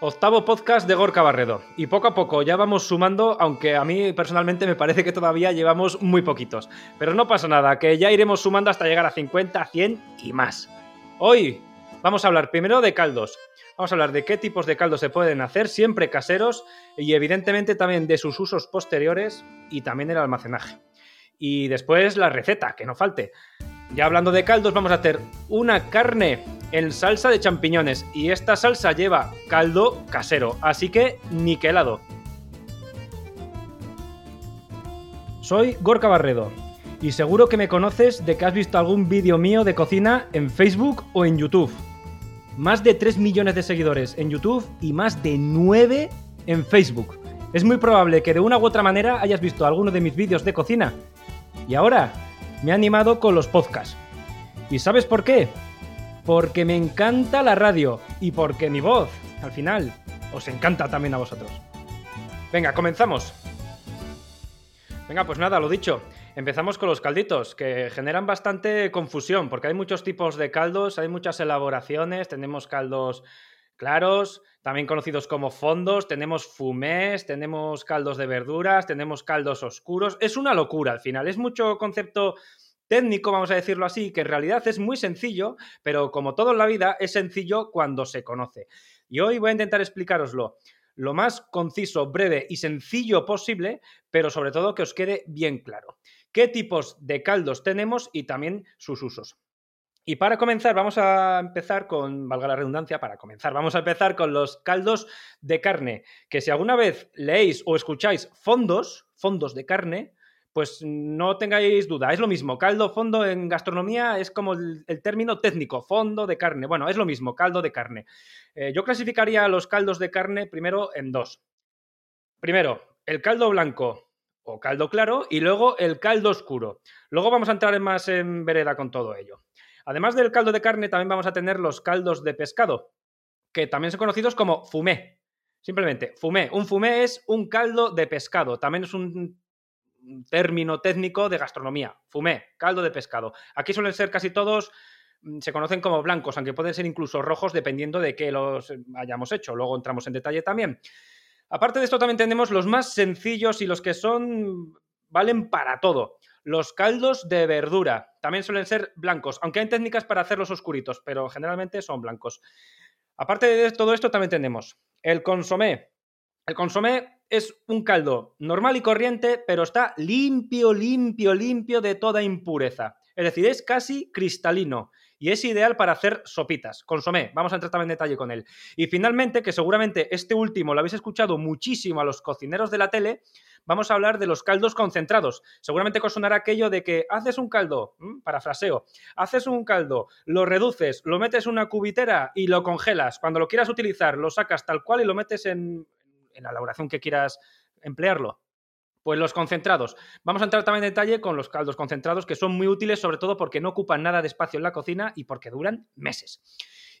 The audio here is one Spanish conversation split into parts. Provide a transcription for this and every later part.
Octavo podcast de Gorka Barredo. Y poco a poco ya vamos sumando, aunque a mí personalmente me parece que todavía llevamos muy poquitos. Pero no pasa nada, que ya iremos sumando hasta llegar a 50, 100 y más. Hoy vamos a hablar primero de caldos. Vamos a hablar de qué tipos de caldos se pueden hacer, siempre caseros, y evidentemente también de sus usos posteriores y también el almacenaje. Y después la receta, que no falte. Ya hablando de caldos, vamos a hacer una carne en salsa de champiñones. Y esta salsa lleva caldo casero, así que niquelado. Soy Gorka Barredo. Y seguro que me conoces de que has visto algún vídeo mío de cocina en Facebook o en YouTube. Más de 3 millones de seguidores en YouTube y más de 9 en Facebook. Es muy probable que de una u otra manera hayas visto alguno de mis vídeos de cocina. Y ahora me he animado con los podcasts. ¿Y sabes por qué? Porque me encanta la radio y porque mi voz, al final, os encanta también a vosotros. Venga, comenzamos. Venga, pues nada, lo dicho. Empezamos con los calditos, que generan bastante confusión, porque hay muchos tipos de caldos, hay muchas elaboraciones, tenemos caldos claros, también conocidos como fondos, tenemos fumés, tenemos caldos de verduras, tenemos caldos oscuros. Es una locura al final, es mucho concepto técnico, vamos a decirlo así, que en realidad es muy sencillo, pero como todo en la vida, es sencillo cuando se conoce. Y hoy voy a intentar explicaroslo lo más conciso, breve y sencillo posible, pero sobre todo que os quede bien claro. ¿Qué tipos de caldos tenemos y también sus usos? Y para comenzar, vamos a empezar con, valga la redundancia, para comenzar, vamos a empezar con los caldos de carne, que si alguna vez leéis o escucháis fondos, fondos de carne, pues no tengáis duda, es lo mismo. Caldo, fondo en gastronomía es como el, término técnico, fondo de carne. Bueno, es lo mismo, caldo de carne. Eh, yo clasificaría los caldos de carne primero en dos. Primero, el caldo blanco o caldo claro y luego el caldo oscuro. Luego vamos a entrar más en vereda con todo ello. Además del caldo de carne, también vamos a tener los caldos de pescado, que también son conocidos como fumé. Simplemente, fumé. Un fumé es un caldo de pescado. También es un término técnico de gastronomía. Fumé, caldo de pescado. Aquí suelen ser casi todos, mm, se conocen como blancos, aunque pueden ser incluso rojos dependiendo de qué los hayamos hecho. Luego entramos en detalle también. Aparte de esto también tenemos los más sencillos y los que son valen para todo. Los caldos de verdura también suelen ser blancos, aunque hay técnicas para hacerlos oscuritos, pero generalmente son blancos. Aparte de todo esto también tenemos el consomé. El consomé es un caldo normal y corriente, pero está limpio, limpio, limpio de toda impureza. Es decir, es casi cristalino y es ideal para hacer sopitas. Consomé, vamos a entrar también en detalle con él. Y finalmente, que seguramente este último lo habéis escuchado muchísimo a los cocineros de la tele, vamos a hablar de los caldos concentrados. Seguramente os sonará aquello de que haces un caldo, parafraseo, haces un caldo, lo reduces, lo metes en una cubitera y lo congelas. Cuando lo quieras utilizar, lo sacas tal cual y lo metes en, en la elaboración que quieras emplearlo. Pues los concentrados. Vamos a entrar también en detalle con los caldos concentrados, que son muy útiles, sobre todo porque no ocupan nada de espacio en la cocina y porque duran meses.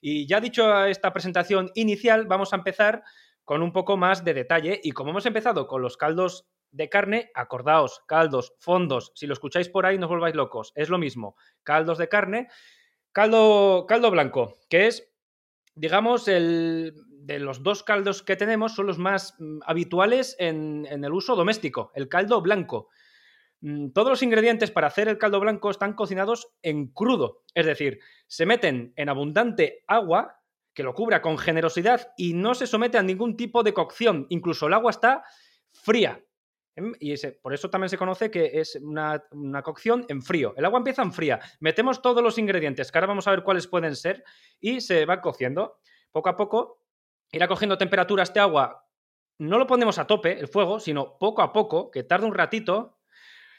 Y ya dicho esta presentación inicial, vamos a empezar con un poco más de detalle. Y como hemos empezado con los caldos de carne, acordaos, caldos, fondos, si lo escucháis por ahí no os volváis locos, es lo mismo. Caldos de carne, caldo, caldo blanco, que es, digamos, el de los dos caldos que tenemos son los más mm, habituales en, el uso doméstico, el caldo blanco. Mm, todos los ingredientes para hacer el caldo blanco están cocinados en crudo, es decir, se meten en abundante agua que lo cubra con generosidad y no se somete a ningún tipo de cocción, incluso el agua está fría. ¿em? Y por eso también se conoce que es una, una, cocción en frío. El agua empieza en fría. Metemos todos los ingredientes, que ahora vamos a ver cuáles pueden ser, y se va cociendo. Poco a poco irá cogiendo temperatura este agua, no lo ponemos a tope, el fuego, sino poco a poco, que tarda un ratito.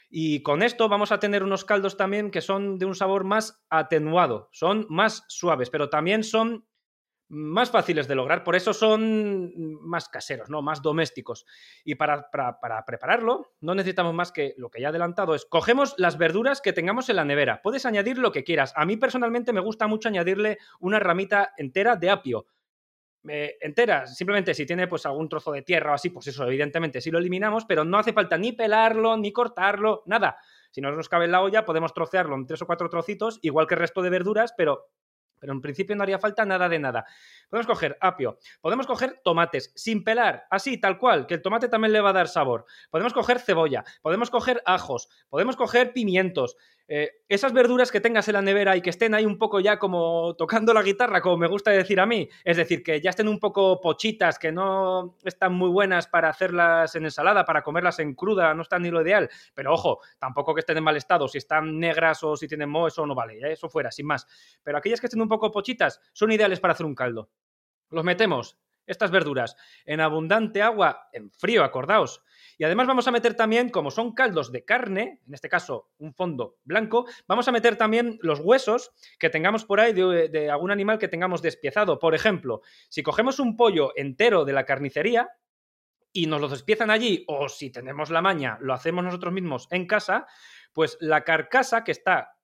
Y con esto vamos a tener unos caldos también que son de un sabor más atenuado, son más suaves, pero también son más fáciles de lograr, por eso son más caseros, ¿no? Más domésticos. Y para, para, para, prepararlo, no necesitamos más que lo que ya he adelantado es, cogemos las verduras que tengamos en la nevera. Puedes añadir lo que quieras. A mí personalmente me gusta mucho añadirle una ramita entera de apio entera. Simplemente si tiene pues algún trozo de tierra o así, pues eso evidentemente sí lo eliminamos, pero no hace falta ni pelarlo, ni cortarlo, nada. Si no nos cabe en la olla, podemos trocearlo en tres o cuatro trocitos, igual que el resto de verduras, pero pero en principio no haría falta nada de nada. Podemos coger apio, podemos coger tomates sin pelar, así, tal cual, que el tomate también le va a dar sabor. Podemos coger cebolla, podemos coger ajos, podemos coger pimientos. Eh, esas verduras que tengas en la nevera y que estén ahí un poco ya como tocando la guitarra, como me gusta decir a mí, es decir, que ya estén un poco pochitas, que no están muy buenas para hacerlas en ensalada, para comerlas en cruda, no están ni lo ideal, pero ojo, tampoco que estén en mal estado, si están negras o si tienen moho, eso no vale, eso fuera, sin más. Pero aquellas que estén un poco pochitas son ideales para hacer un caldo. Los metemos, estas verduras, en abundante agua, en frío, acordaos. Y además vamos a meter también, como son caldos de carne, en este caso un fondo blanco, vamos a meter también los huesos que tengamos por ahí de, algún animal que tengamos despiezado. Por ejemplo, si cogemos un pollo entero de la carnicería, y nos lo despiezan allí, o si tenemos la maña, lo hacemos nosotros mismos en casa, pues la carcasa que está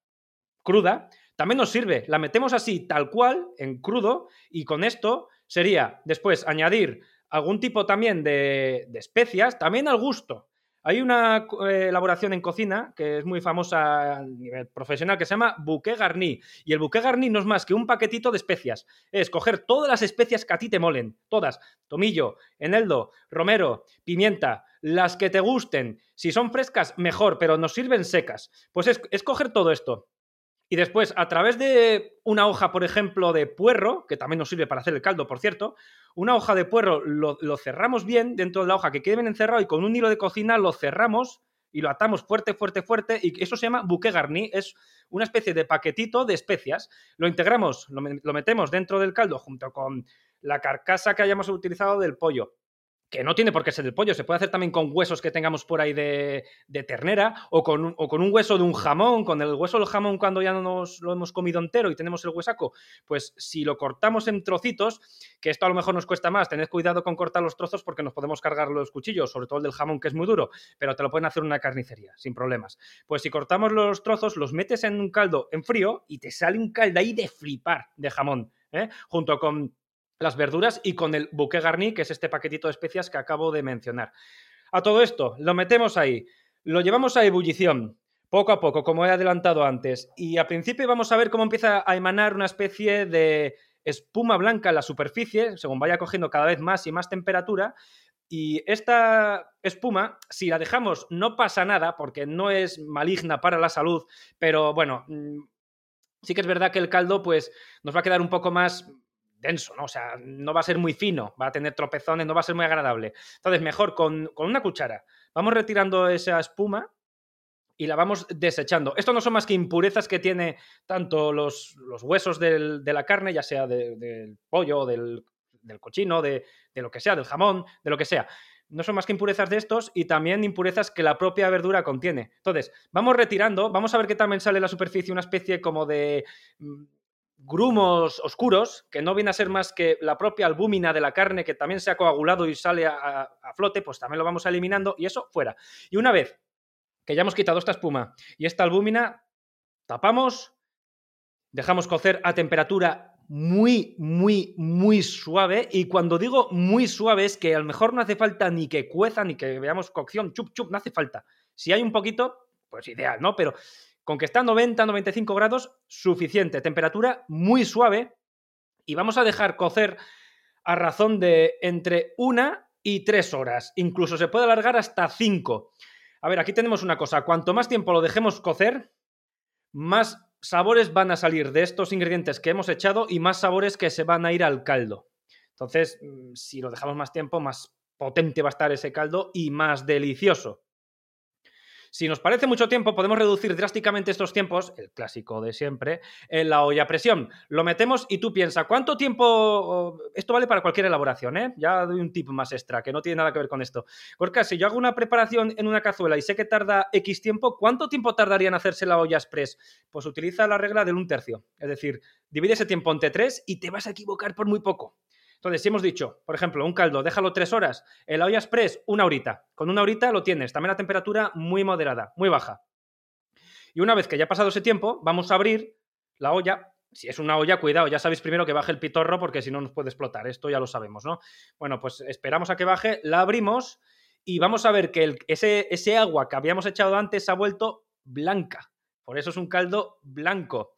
cruda también nos sirve. La metemos así, tal cual, en crudo, y con esto sería después añadir algún tipo también de, especias, también al gusto. Hay una eh, elaboración en cocina que es muy famosa a nivel profesional que se llama bouquet garni. Y el bouquet garni no es más que un paquetito de especias. Es coger todas las especias que a ti te molen, todas. Tomillo, eneldo, romero, pimienta, las que te gusten. Si son frescas, mejor, pero nos sirven secas. Pues es coger todo esto, y después, a través de una hoja, por ejemplo, de puerro, que también nos sirve para hacer el caldo, por cierto, una hoja de puerro lo, cerramos bien dentro de la hoja, que quede bien encerrado, y con un hilo de cocina lo cerramos y lo atamos fuerte, fuerte, fuerte, y eso se llama bouquet garni, es una especie de paquetito de especias. Lo integramos, lo metemos dentro del caldo junto con la carcasa que hayamos utilizado del pollo que no tiene por qué ser el pollo, se puede hacer también con huesos que tengamos por ahí de, ternera o con, un, o con, un, hueso de un jamón, con el hueso del jamón cuando ya no nos lo hemos comido entero y tenemos el huesaco, pues si lo cortamos en trocitos, que esto a lo mejor nos cuesta más, tened cuidado con cortar los trozos porque nos podemos cargar los cuchillos, sobre todo el del jamón que es muy duro, pero te lo pueden hacer en una carnicería, sin problemas. Pues si cortamos los trozos, los metes en un caldo en frío y te sale un caldo ahí de flipar de jamón, ¿eh? junto con las verduras y con el bouquet garni, que es este paquetito de especias que acabo de mencionar. A todo esto, lo metemos ahí, lo llevamos a ebullición, poco a poco, como he adelantado antes, y al principio vamos a ver cómo empieza a emanar una especie de espuma blanca en la superficie, según vaya cogiendo cada vez más y más temperatura, y esta espuma, si la dejamos, no pasa nada, porque no es maligna para la salud, pero bueno, mm, sí que es verdad que el caldo, pues, nos va a quedar un poco más denso, ¿no? O sea, no va a ser muy fino, va a tener tropezones, no va a ser muy agradable. Entonces, mejor con, una cuchara. Vamos retirando esa espuma y la vamos desechando. Esto no son más que impurezas que tiene tanto los, huesos de la carne, ya sea del pollo, del, del cochino, de, de, lo que sea, del jamón, de lo que sea. No son más que impurezas de estos y también impurezas que la propia verdura contiene. Entonces, vamos retirando, vamos a ver que también sale la superficie una especie como de mm, grumos oscuros, que no viene a ser más que la propia albúmina de la carne que también se ha coagulado y sale a, flote, pues también lo vamos eliminando y eso fuera. Y una vez que ya hemos quitado esta espuma y esta albúmina, tapamos, dejamos cocer a temperatura muy, muy, muy suave. Y cuando digo muy suave es que a lo mejor no hace falta ni que cueza ni que veamos cocción, chup, chup, no hace falta. Si hay un poquito, pues ideal, ¿no? Pero con que está a 90, 95 grados, suficiente. Temperatura muy suave. Y vamos a dejar cocer a razón de entre una y tres horas. Incluso se puede alargar hasta cinco. A ver, aquí tenemos una cosa. Cuanto más tiempo lo dejemos cocer, más sabores van a salir de estos ingredientes que hemos echado y más sabores que se van a ir al caldo. Entonces, mm, si lo dejamos más tiempo, más potente va a estar ese caldo y más delicioso. Si nos parece mucho tiempo, podemos reducir drásticamente estos tiempos, el clásico de siempre, en la olla presión. Lo metemos y tú piensas, ¿cuánto tiempo? Esto vale para cualquier elaboración, ¿eh? Ya doy un tip más extra, que no tiene nada que ver con esto. Porque si yo hago una preparación en una cazuela y sé que tarda X tiempo, ¿cuánto tiempo tardaría en hacerse la olla express? Pues utiliza la regla del un tercio. Es decir, divide ese tiempo entre tres y te vas a equivocar por muy poco. Entonces, si hemos dicho, por ejemplo, un caldo, déjalo tres horas, en la olla express, una horita. Con una horita lo tienes, también la temperatura muy moderada, muy baja. Y una vez que ya ha pasado ese tiempo, vamos a abrir la olla. Si es una olla, cuidado, ya sabéis primero que baje el pitorro porque si no nos puede explotar. Esto ya lo sabemos, ¿no? Bueno, pues esperamos a que baje, la abrimos y vamos a ver que ese, ese agua que habíamos echado antes se ha vuelto blanca. Por eso es un caldo blanco.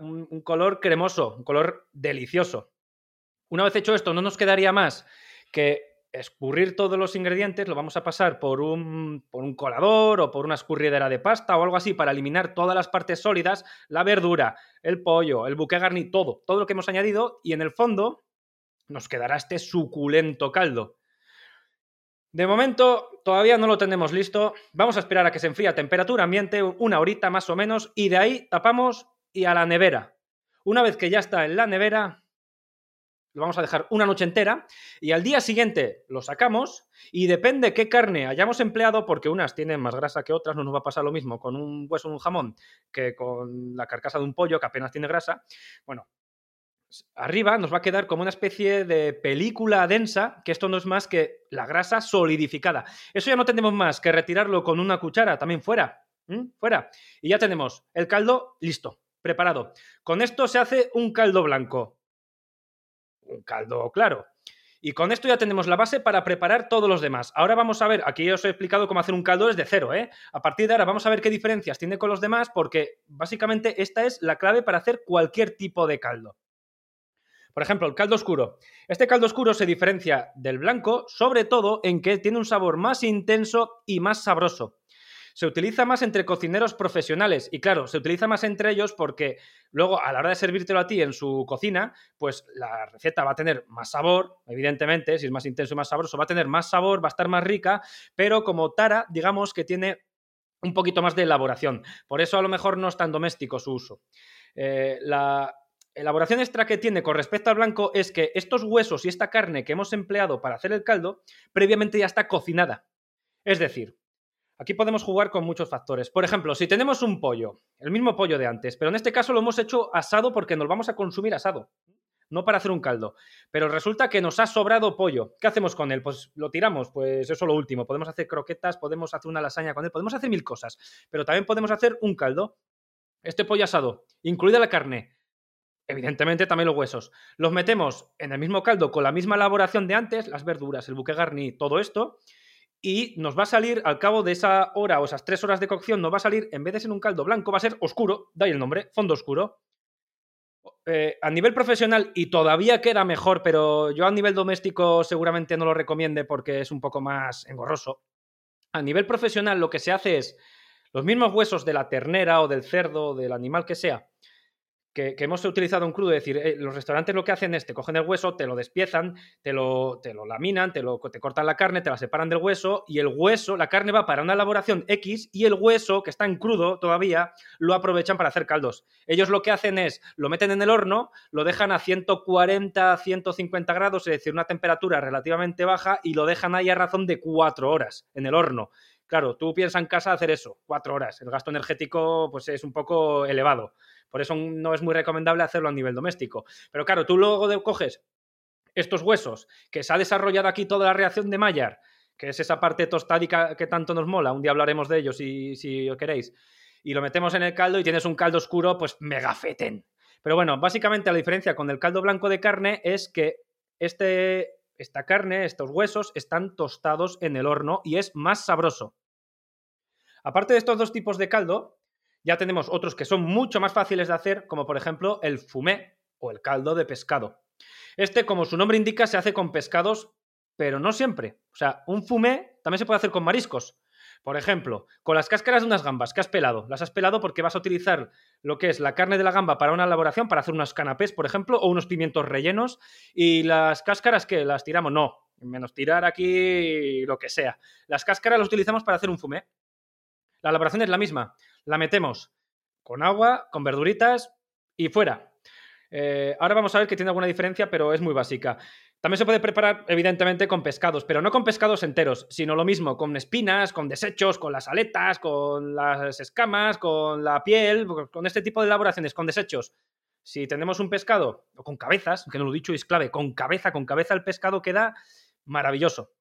un, color cremoso, un color delicioso. Una vez hecho esto, no nos quedaría más que escurrir todos los ingredientes, lo vamos a pasar por un, por un colador o por una escurridera de pasta o algo así para eliminar todas las partes sólidas, la verdura, el pollo, el buque garni, todo, todo lo que hemos añadido y en el fondo nos quedará este suculento caldo. De momento todavía no lo tenemos listo, vamos a esperar a que se enfríe a temperatura ambiente, una horita más o menos, y de ahí tapamos y a la nevera. Una vez que ya está en la nevera, lo vamos a dejar una noche entera y al día siguiente lo sacamos y depende qué carne hayamos empleado, porque unas tienen más grasa que otras, no nos va a pasar lo mismo con un hueso de un jamón que con la carcasa de un pollo que apenas tiene grasa. Bueno, arriba nos va a quedar como una especie de película densa, que esto no es más que la grasa solidificada. Eso ya no tenemos más que retirarlo con una cuchara, también fuera, fuera. Y ya tenemos el caldo listo, preparado. Con esto se hace un caldo blanco un caldo claro. Y con esto ya tenemos la base para preparar todos los demás. Ahora vamos a ver, aquí os he explicado cómo hacer un caldo desde cero, ¿eh? A partir de ahora vamos a ver qué diferencias tiene con los demás, porque básicamente esta es la clave para hacer cualquier tipo de caldo. Por ejemplo, el caldo oscuro. Este caldo oscuro se diferencia del blanco, sobre todo en que tiene un sabor más intenso y más sabroso se utiliza más entre cocineros profesionales y claro, se utiliza más entre ellos porque luego a la hora de servírtelo a ti en su cocina, pues la receta va a tener más sabor, evidentemente, si es más intenso y más sabroso, va a tener más sabor, va a estar más rica, pero como tara, digamos que tiene un poquito más de elaboración. Por eso a lo mejor no es tan doméstico su uso. Eh, la elaboración extra que tiene con respecto al blanco es que estos huesos y esta carne que hemos empleado para hacer el caldo, previamente ya está cocinada. Es decir, Aquí podemos jugar con muchos factores. Por ejemplo, si tenemos un pollo, el mismo pollo de antes, pero en este caso lo hemos hecho asado porque nos vamos a consumir asado, no para hacer un caldo. Pero resulta que nos ha sobrado pollo. ¿Qué hacemos con él? Pues lo tiramos, pues eso es lo último. Podemos hacer croquetas, podemos hacer una lasaña con él, podemos hacer mil cosas, pero también podemos hacer un caldo. Este pollo asado, incluida la carne, evidentemente también los huesos. Los metemos en el mismo caldo con la misma elaboración de antes, las verduras, el buque garni, todo esto, y nos va a salir al cabo de esa hora o esas tres horas de cocción, nos va a salir, en vez de ser un caldo blanco, va a ser oscuro, da el nombre, fondo oscuro. Eh, a nivel profesional, y todavía queda mejor, pero yo a nivel doméstico seguramente no lo recomiende porque es un poco más engorroso. A nivel profesional lo que se hace es los mismos huesos de la ternera o del cerdo, del animal que sea, que, hemos utilizado en crudo, es decir, eh, los restaurantes lo que hacen es te cogen el hueso, te lo despiezan, te lo, te lo laminan, te, lo, te cortan la carne, te la separan del hueso y el hueso, la carne va para una elaboración X y el hueso, que está en crudo todavía, lo aprovechan para hacer caldos. Ellos lo que hacen es, lo meten en el horno, lo dejan a 140, 150 grados, es decir, una temperatura relativamente baja y lo dejan ahí a razón de cuatro horas en el horno. Claro, tú piensas en casa hacer eso, cuatro horas. El gasto energético pues, es un poco elevado. Por eso no es muy recomendable hacerlo a nivel doméstico. Pero claro, tú luego coges estos huesos, que se ha desarrollado aquí toda la reacción de Maillard, que es esa parte tostádica que tanto nos mola, un día hablaremos de ello si, si queréis, y lo metemos en el caldo y tienes un caldo oscuro, pues megafeten. Pero bueno, básicamente la diferencia con el caldo blanco de carne es que este, esta carne, estos huesos, están tostados en el horno y es más sabroso. Aparte de estos dos tipos de caldo, ya tenemos otros que son mucho más fáciles de hacer, como por ejemplo el fumé o el caldo de pescado. Este, como su nombre indica, se hace con pescados, pero no siempre. O sea, un fumé también se puede hacer con mariscos. Por ejemplo, con las cáscaras de unas gambas que has pelado. Las has pelado porque vas a utilizar lo que es la carne de la gamba para una elaboración, para hacer unos canapés, por ejemplo, o unos pimientos rellenos. Y las cáscaras que las tiramos, no. Menos tirar aquí lo que sea. Las cáscaras las utilizamos para hacer un fumé. La elaboración es la misma. La metemos con agua, con verduritas y fuera. Eh, ahora vamos a ver que tiene alguna diferencia, pero es muy básica. También se puede preparar, evidentemente, con pescados, pero no con pescados enteros, sino lo mismo, con espinas, con desechos, con las aletas, con las escamas, con la piel, con este tipo de elaboraciones, con desechos. Si tenemos un pescado, o con cabezas, que no lo he dicho es clave, con cabeza, con cabeza el pescado queda maravilloso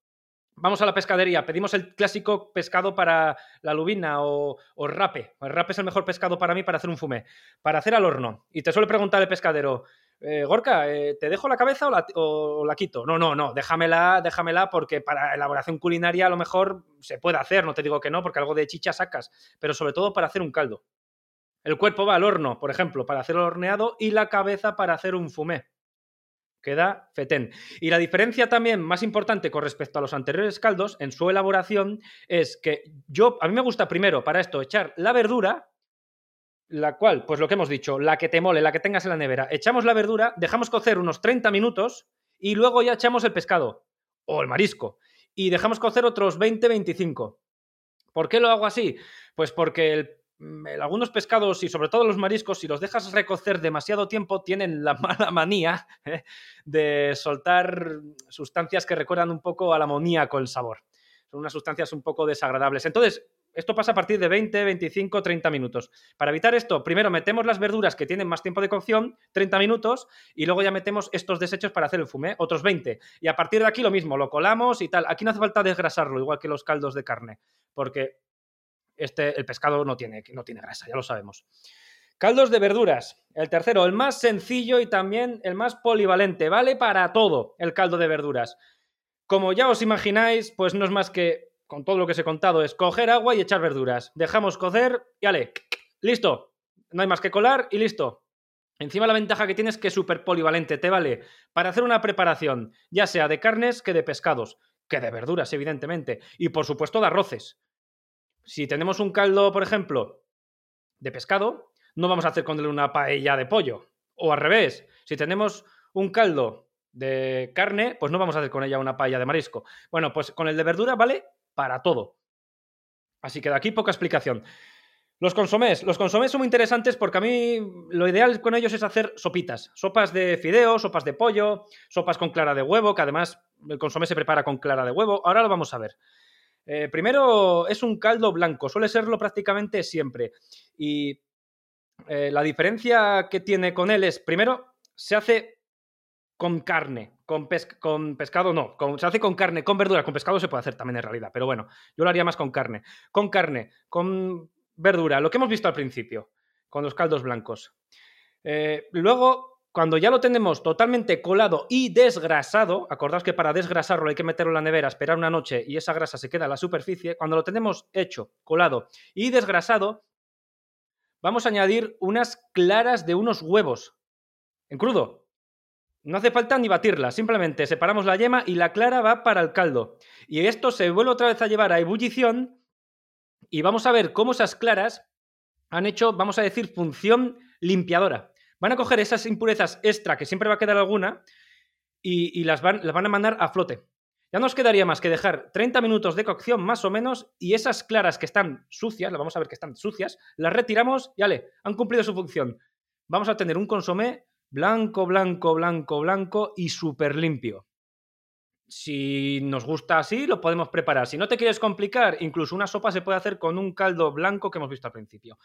vamos a la pescadería, pedimos el clásico pescado para la lubina o, rape. El rape es el mejor pescado para mí para hacer un fumé, para hacer al horno. Y te suele preguntar el pescadero, eh, Gorka, eh, ¿te dejo la cabeza o la, o la, quito? No, no, no, déjamela, déjamela porque para elaboración culinaria a lo mejor se puede hacer, no te digo que no, porque algo de chicha sacas, pero sobre todo para hacer un caldo. El cuerpo va al horno, por ejemplo, para hacer el horneado y la cabeza para hacer un fumé. Queda fetén. Y la diferencia también más importante con respecto a los anteriores caldos en su elaboración es que yo, a mí me gusta primero para esto echar la verdura, la cual, pues lo que hemos dicho, la que te mole, la que tengas en la nevera, echamos la verdura, dejamos cocer unos 30 minutos y luego ya echamos el pescado o el marisco y dejamos cocer otros 20-25. ¿Por qué lo hago así? Pues porque mm, algunos pescados y sobre todo los mariscos, si los dejas recocer demasiado tiempo, tienen la mala manía ¿eh? de soltar sustancias que recuerdan un poco al amoníaco el sabor. Son unas sustancias un poco desagradables. Entonces, esto pasa a partir de 20, 25, 30 minutos. Para evitar esto, primero metemos las verduras que tienen más tiempo de cocción, 30 minutos, y luego ya metemos estos desechos para hacer el fumé, otros 20. Y a partir de aquí lo mismo, lo colamos y tal. Aquí no hace falta desgrasarlo, igual que los caldos de carne, porque este, el pescado no tiene, no tiene grasa, ya lo sabemos. Caldos de verduras. El tercero, el más sencillo y también el más polivalente. Vale para todo el caldo de verduras. Como ya os imagináis, pues no es más que con todo lo que os he contado, es coger agua y echar verduras. Dejamos cocer y ale, listo. No hay más que colar y listo. Encima la ventaja que tienes es que es súper polivalente, te vale para hacer una preparación, ya sea de carnes que de pescados, que de verduras, evidentemente, y por supuesto de arroces. Si tenemos un caldo, por ejemplo, de pescado, no vamos a hacer con él una paella de pollo. O al revés, si tenemos un caldo de carne, pues no vamos a hacer con ella una paella de marisco. Bueno, pues con el de verdura vale para todo. Así que de aquí poca explicación. Los consomés. Los consomés son muy interesantes porque a mí lo ideal con ellos es hacer sopitas. Sopas de fideo, sopas de pollo, sopas con clara de huevo, que además el consomé se prepara con clara de huevo. Ahora lo vamos a ver. Eh, primero es un caldo blanco, suele serlo prácticamente siempre. Y eh, la diferencia que tiene con él es, primero, se hace con carne. Con, con pescado no, se hace con carne, con verdura, con pescado se puede hacer también en realidad, pero bueno, yo lo haría más con carne. Con carne, con verdura, lo que hemos visto al principio, con los caldos blancos. Eh, luego, cuando ya lo tenemos totalmente colado y desgrasado, acordaos que para desgrasarlo hay que meterlo en la nevera, esperar una noche y esa grasa se queda en la superficie, cuando lo tenemos hecho, colado y desgrasado, vamos a añadir unas claras de unos huevos en crudo. No hace falta ni batirla, simplemente separamos la yema y la clara va para el caldo. Y esto se vuelve otra vez a llevar a ebullición y vamos a ver cómo esas claras han hecho, vamos a decir, función limpiadora. Van a coger esas impurezas extra, que siempre va a quedar alguna, y, las, van, las van a mandar a flote. Ya nos quedaría más que dejar 30 minutos de cocción más o menos y esas claras que están sucias, vamos a ver que están sucias, las retiramos y ale, han cumplido su función. Vamos a tener un consomé Blanco, blanco, blanco, blanco y súper limpio. Si nos gusta así, lo podemos preparar. Si no te quieres complicar, incluso una sopa se puede hacer con un caldo blanco que hemos visto al principio.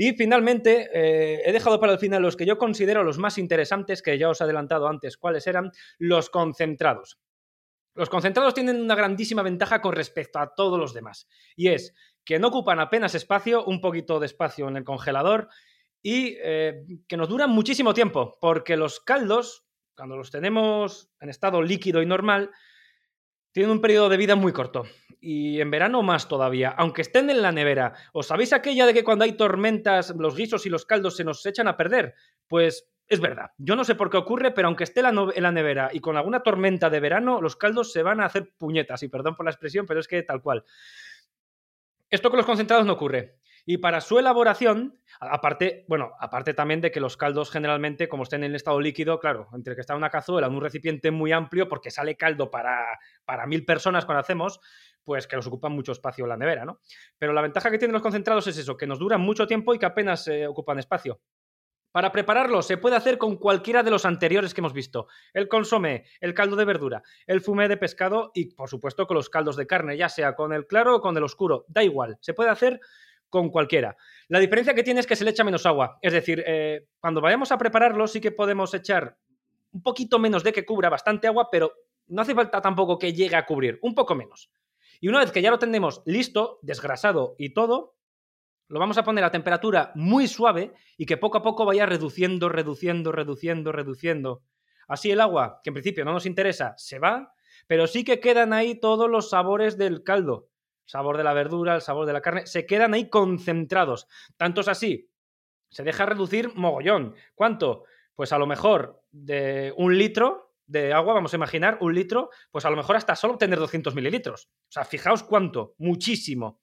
Y finalmente, eh, he dejado para el final los que yo considero los más interesantes, que ya os he adelantado antes cuáles eran, los concentrados. Los concentrados tienen una grandísima ventaja con respecto a todos los demás, y es que no ocupan apenas espacio, un poquito de espacio en el congelador, y eh, que nos duran muchísimo tiempo, porque los caldos, cuando los tenemos en estado líquido y normal, tienen un periodo de vida muy corto. Y en verano más todavía, aunque estén en la nevera. ¿Os sabéis aquella de que cuando hay tormentas los guisos y los caldos se nos echan a perder? Pues es verdad. Yo no sé por qué ocurre, pero aunque esté en la nevera y con alguna tormenta de verano, los caldos se van a hacer puñetas. Y perdón por la expresión, pero es que tal cual. Esto con los concentrados no ocurre. Y para su elaboración, aparte, bueno, aparte también de que los caldos generalmente, como estén en estado líquido, claro, entre que está una cazuela, en un recipiente muy amplio, porque sale caldo para, para mil personas cuando hacemos, pues que nos ocupan mucho espacio en la nevera, ¿no? Pero la ventaja que tienen los concentrados es eso, que nos duran mucho tiempo y que apenas eh, ocupan espacio. Para prepararlo se puede hacer con cualquiera de los anteriores que hemos visto. El consomé, el caldo de verdura, el fumé de pescado y por supuesto con los caldos de carne, ya sea con el claro o con el oscuro. Da igual, se puede hacer con cualquiera. La diferencia que tiene es que se le echa menos agua. Es decir, eh, cuando vayamos a prepararlo sí que podemos echar un poquito menos de que cubra bastante agua, pero no hace falta tampoco que llegue a cubrir, un poco menos. Y una vez que ya lo tenemos listo, desgrasado y todo, lo vamos a poner a temperatura muy suave y que poco a poco vaya reduciendo, reduciendo, reduciendo, reduciendo. Así el agua, que en principio no nos interesa, se va, pero sí que quedan ahí todos los sabores del caldo sabor de la verdura, el sabor de la carne, se quedan ahí concentrados. Tanto es así Se deja reducir mogollón. ¿Cuánto? Pues a lo mejor de un litro de agua, vamos a imaginar, un litro, pues a lo mejor hasta solo obtener 200 mililitros. O sea, fijaos cuánto, muchísimo.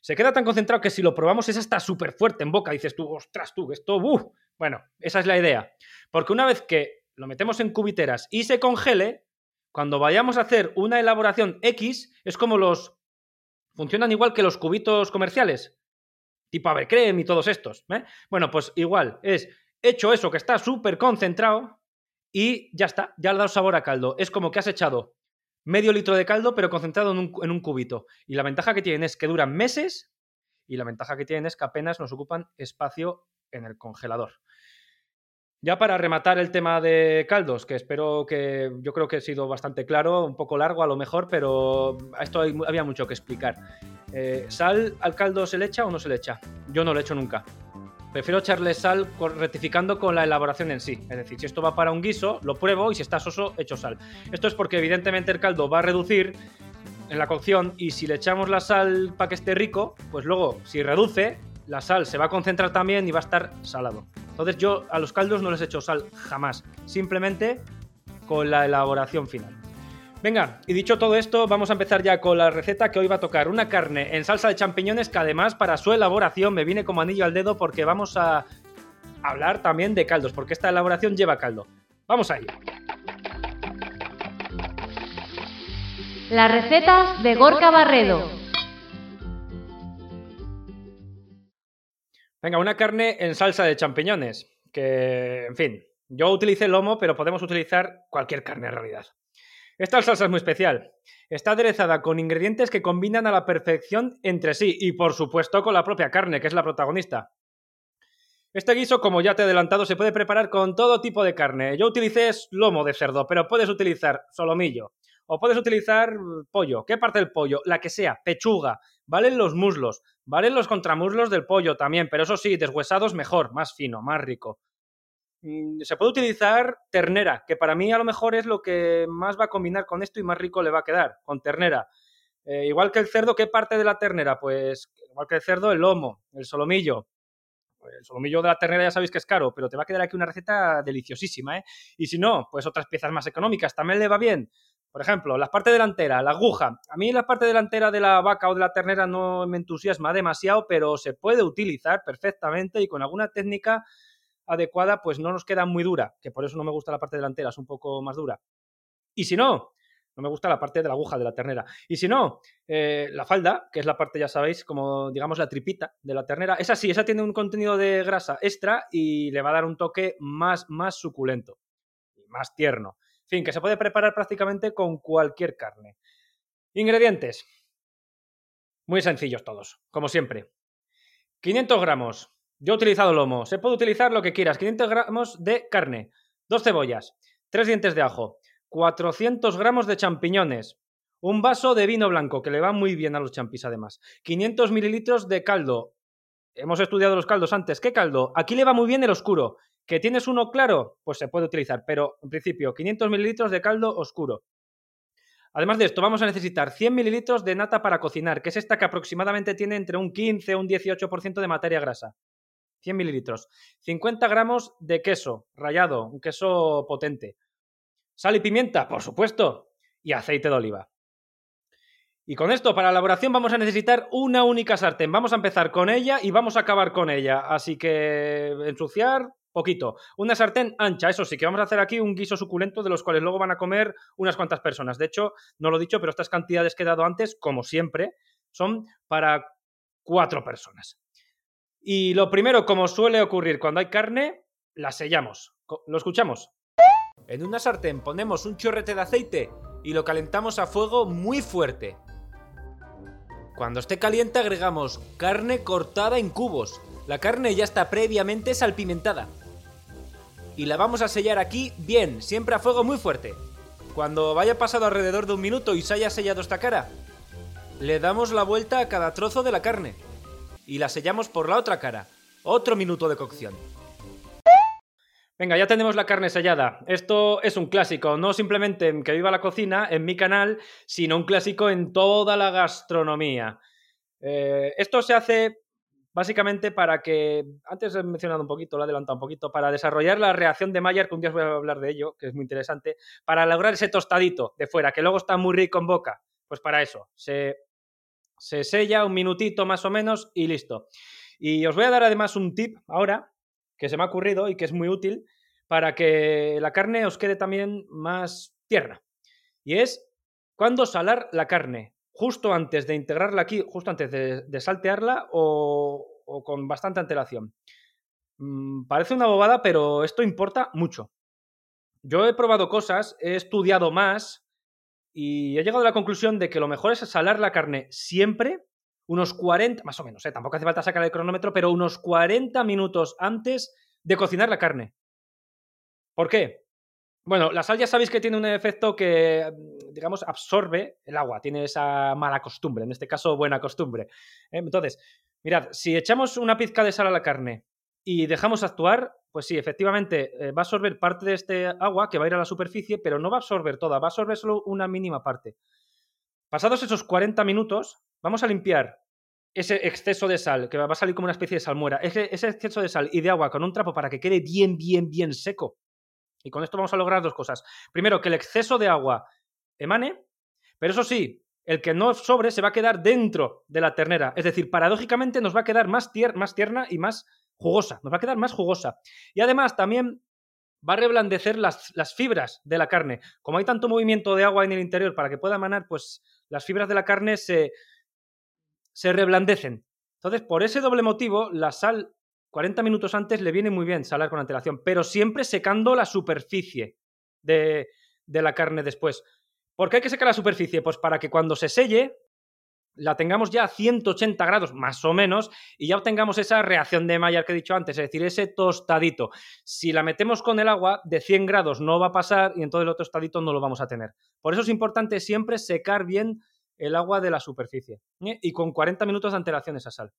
Se queda tan concentrado que si lo probamos es hasta súper fuerte en boca. Dices tú, ostras, tú, esto, ¡uh! Bueno, esa es la idea. Porque una vez que lo metemos en cubiteras y se congele, cuando vayamos a hacer una elaboración X, es como los... Funcionan igual que los cubitos comerciales, tipo Abercrem y todos estos. ¿eh? Bueno, pues igual, es hecho eso que está súper concentrado y ya está, ya le ha dado sabor a caldo. Es como que has echado medio litro de caldo, pero concentrado en un, en un cubito. Y la ventaja que tienen es que duran meses y la ventaja que tienen es que apenas nos ocupan espacio en el congelador. Ya para rematar el tema de caldos, que espero que yo creo que he sido bastante claro, un poco largo a lo mejor, pero a esto había mucho que explicar. Eh, ¿Sal al caldo se le echa o no se le echa? Yo no le echo nunca. Prefiero echarle sal rectificando con la elaboración en sí. Es decir, si esto va para un guiso, lo pruebo y si está soso, echo sal. Esto es porque evidentemente el caldo va a reducir en la cocción y si le echamos la sal para que esté rico, pues luego si reduce, la sal se va a concentrar también y va a estar salado. Entonces yo a los caldos no les echo sal jamás, simplemente con la elaboración final. Venga, y dicho todo esto, vamos a empezar ya con la receta que hoy va a tocar. Una carne en salsa de champiñones que además para su elaboración me viene como anillo al dedo porque vamos a hablar también de caldos, porque esta elaboración lleva caldo. Vamos a. Las recetas de Gorka Barredo. Venga, una carne en salsa de champiñones. Que, en fin, yo utilicé lomo, pero podemos utilizar cualquier carne en realidad. Esta salsa es muy especial. Está aderezada con ingredientes que combinan a la perfección entre sí y, por supuesto, con la propia carne, que es la protagonista. Este guiso, como ya te he adelantado, se puede preparar con todo tipo de carne. Yo utilicé lomo de cerdo, pero puedes utilizar solomillo, o puedes utilizar pollo. ¿Qué parte del pollo? La que sea, pechuga. Valen los muslos, valen los contramuslos del pollo también, pero eso sí, deshuesados mejor, más fino, más rico. Mm, se puede utilizar ternera, que para mí a lo mejor es lo que más va a combinar con esto y más rico le va a quedar, con ternera. Eh, igual que el cerdo, ¿qué parte de la ternera? Pues igual que el cerdo, el lomo, el solomillo. El solomillo de la ternera ya sabéis que es caro, pero te va a quedar aquí una receta deliciosísima, ¿eh? Y si no, pues otras piezas más económicas también le va bien. Por ejemplo, la parte delantera, la aguja. A mí la parte delantera de la vaca o de la ternera no me entusiasma demasiado, pero se puede utilizar perfectamente y con alguna técnica adecuada, pues no nos queda muy dura, que por eso no me gusta la parte delantera, es un poco más dura. Y si no, no me gusta la parte de la aguja de la ternera. Y si no, eh, la falda, que es la parte, ya sabéis, como digamos la tripita de la ternera, esa sí, esa tiene un contenido de grasa extra y le va a dar un toque más, más suculento, más tierno. Fin, que se puede preparar prácticamente con cualquier carne. Ingredientes. Muy sencillos todos, como siempre. 500 gramos. Yo he utilizado lomo. Se puede utilizar lo que quieras. 500 gramos de carne. Dos cebollas. Tres dientes de ajo. 400 gramos de champiñones. Un vaso de vino blanco, que le va muy bien a los champis además. 500 mililitros de caldo. Hemos estudiado los caldos antes. ¿Qué caldo? Aquí le va muy bien el oscuro. ¿Que tienes uno claro? Pues se puede utilizar, pero en principio 500 mililitros de caldo oscuro. Además de esto, vamos a necesitar 100 mililitros de nata para cocinar, que es esta que aproximadamente tiene entre un 15 o un 18% de materia grasa. 100 mililitros. 50 gramos de queso rallado, un queso potente. Sal y pimienta, por supuesto. Y aceite de oliva. Y con esto, para la elaboración, vamos a necesitar una única sartén. Vamos a empezar con ella y vamos a acabar con ella. Así que ensuciar, poquito. Una sartén ancha, eso sí, que vamos a hacer aquí un guiso suculento de los cuales luego van a comer unas cuantas personas. De hecho, no lo he dicho, pero estas cantidades que he dado antes, como siempre, son para cuatro personas. Y lo primero, como suele ocurrir cuando hay carne, la sellamos. ¿Lo escuchamos? En una sartén ponemos un chorrete de aceite y lo calentamos a fuego muy fuerte. Cuando esté caliente agregamos carne cortada en cubos la carne ya está previamente salpimentada. Y la vamos a sellar aquí bien, siempre a fuego muy fuerte. Cuando vaya pasado alrededor de un minuto y se haya sellado esta cara, le damos la vuelta a cada trozo de la carne. Y la sellamos por la otra cara. Otro minuto de cocción. Venga, ya tenemos la carne sellada. Esto es un clásico, no simplemente en que viva la cocina, en mi canal, sino un clásico en toda la gastronomía. Eh, esto se hace básicamente para que, antes he mencionado un poquito, lo he adelantado un poquito, para desarrollar la reacción de Maillard, que un día os voy a hablar de ello, que es muy interesante, para lograr ese tostadito de fuera, que luego está muy rico en boca. Pues para eso, se, se sella un minutito más o menos y listo. Y os voy a dar además un tip ahora, que se me ha ocurrido y que es muy útil, para que la carne os quede también más tierna. Y es cuándo salar la carne justo antes de integrarla aquí, justo antes de, saltearla o, con bastante antelación. Mm, parece una bobada, pero esto importa mucho. Yo he probado cosas, he estudiado más y he llegado a la conclusión de que lo mejor es salar la carne siempre, unos 40, más o menos, ¿eh? tampoco hace falta sacar el cronómetro, pero unos 40 minutos antes de cocinar la carne. ¿Por qué? Bueno, la sal ya sabéis que tiene un efecto que, digamos, absorbe el agua, tiene esa mala costumbre, en este caso buena costumbre. ¿eh? Entonces, mirad, si echamos una pizca de sal a la carne y dejamos actuar, pues sí, efectivamente eh, va a absorber parte de este agua que va a ir a la superficie, pero no va a absorber toda, va a absorber solo una mínima parte. Pasados esos 40 minutos, vamos a limpiar ese exceso de sal, que va a salir como una especie de salmuera, ese, ese exceso de sal y de agua con un trapo para que quede bien, bien, bien seco y con esto vamos a lograr dos cosas. Primero, que el exceso de agua emane, pero eso sí, el que no sobre se va a quedar dentro de la ternera. Es decir, paradójicamente nos va a quedar más, tierna y más jugosa. Nos va a quedar más jugosa. Y además también va a reblandecer las, las, fibras de la carne. Como hay tanto movimiento de agua en el interior para que pueda emanar, pues las fibras de la carne se, se reblandecen. Entonces, por ese doble motivo, la sal 40 minutos antes le viene muy bien salar con antelación, pero siempre secando la superficie de, la carne después. ¿Por qué hay que secar la superficie? Pues para que cuando se selle la tengamos ya a 180 grados más o menos y ya obtengamos esa reacción de Maillard que he dicho antes, es decir, ese tostadito. Si la metemos con el agua de 100 grados no va a pasar y entonces el tostadito no lo vamos a tener. Por eso es importante siempre secar bien el agua de la superficie ¿eh? y con 40 minutos de antelación esa sal.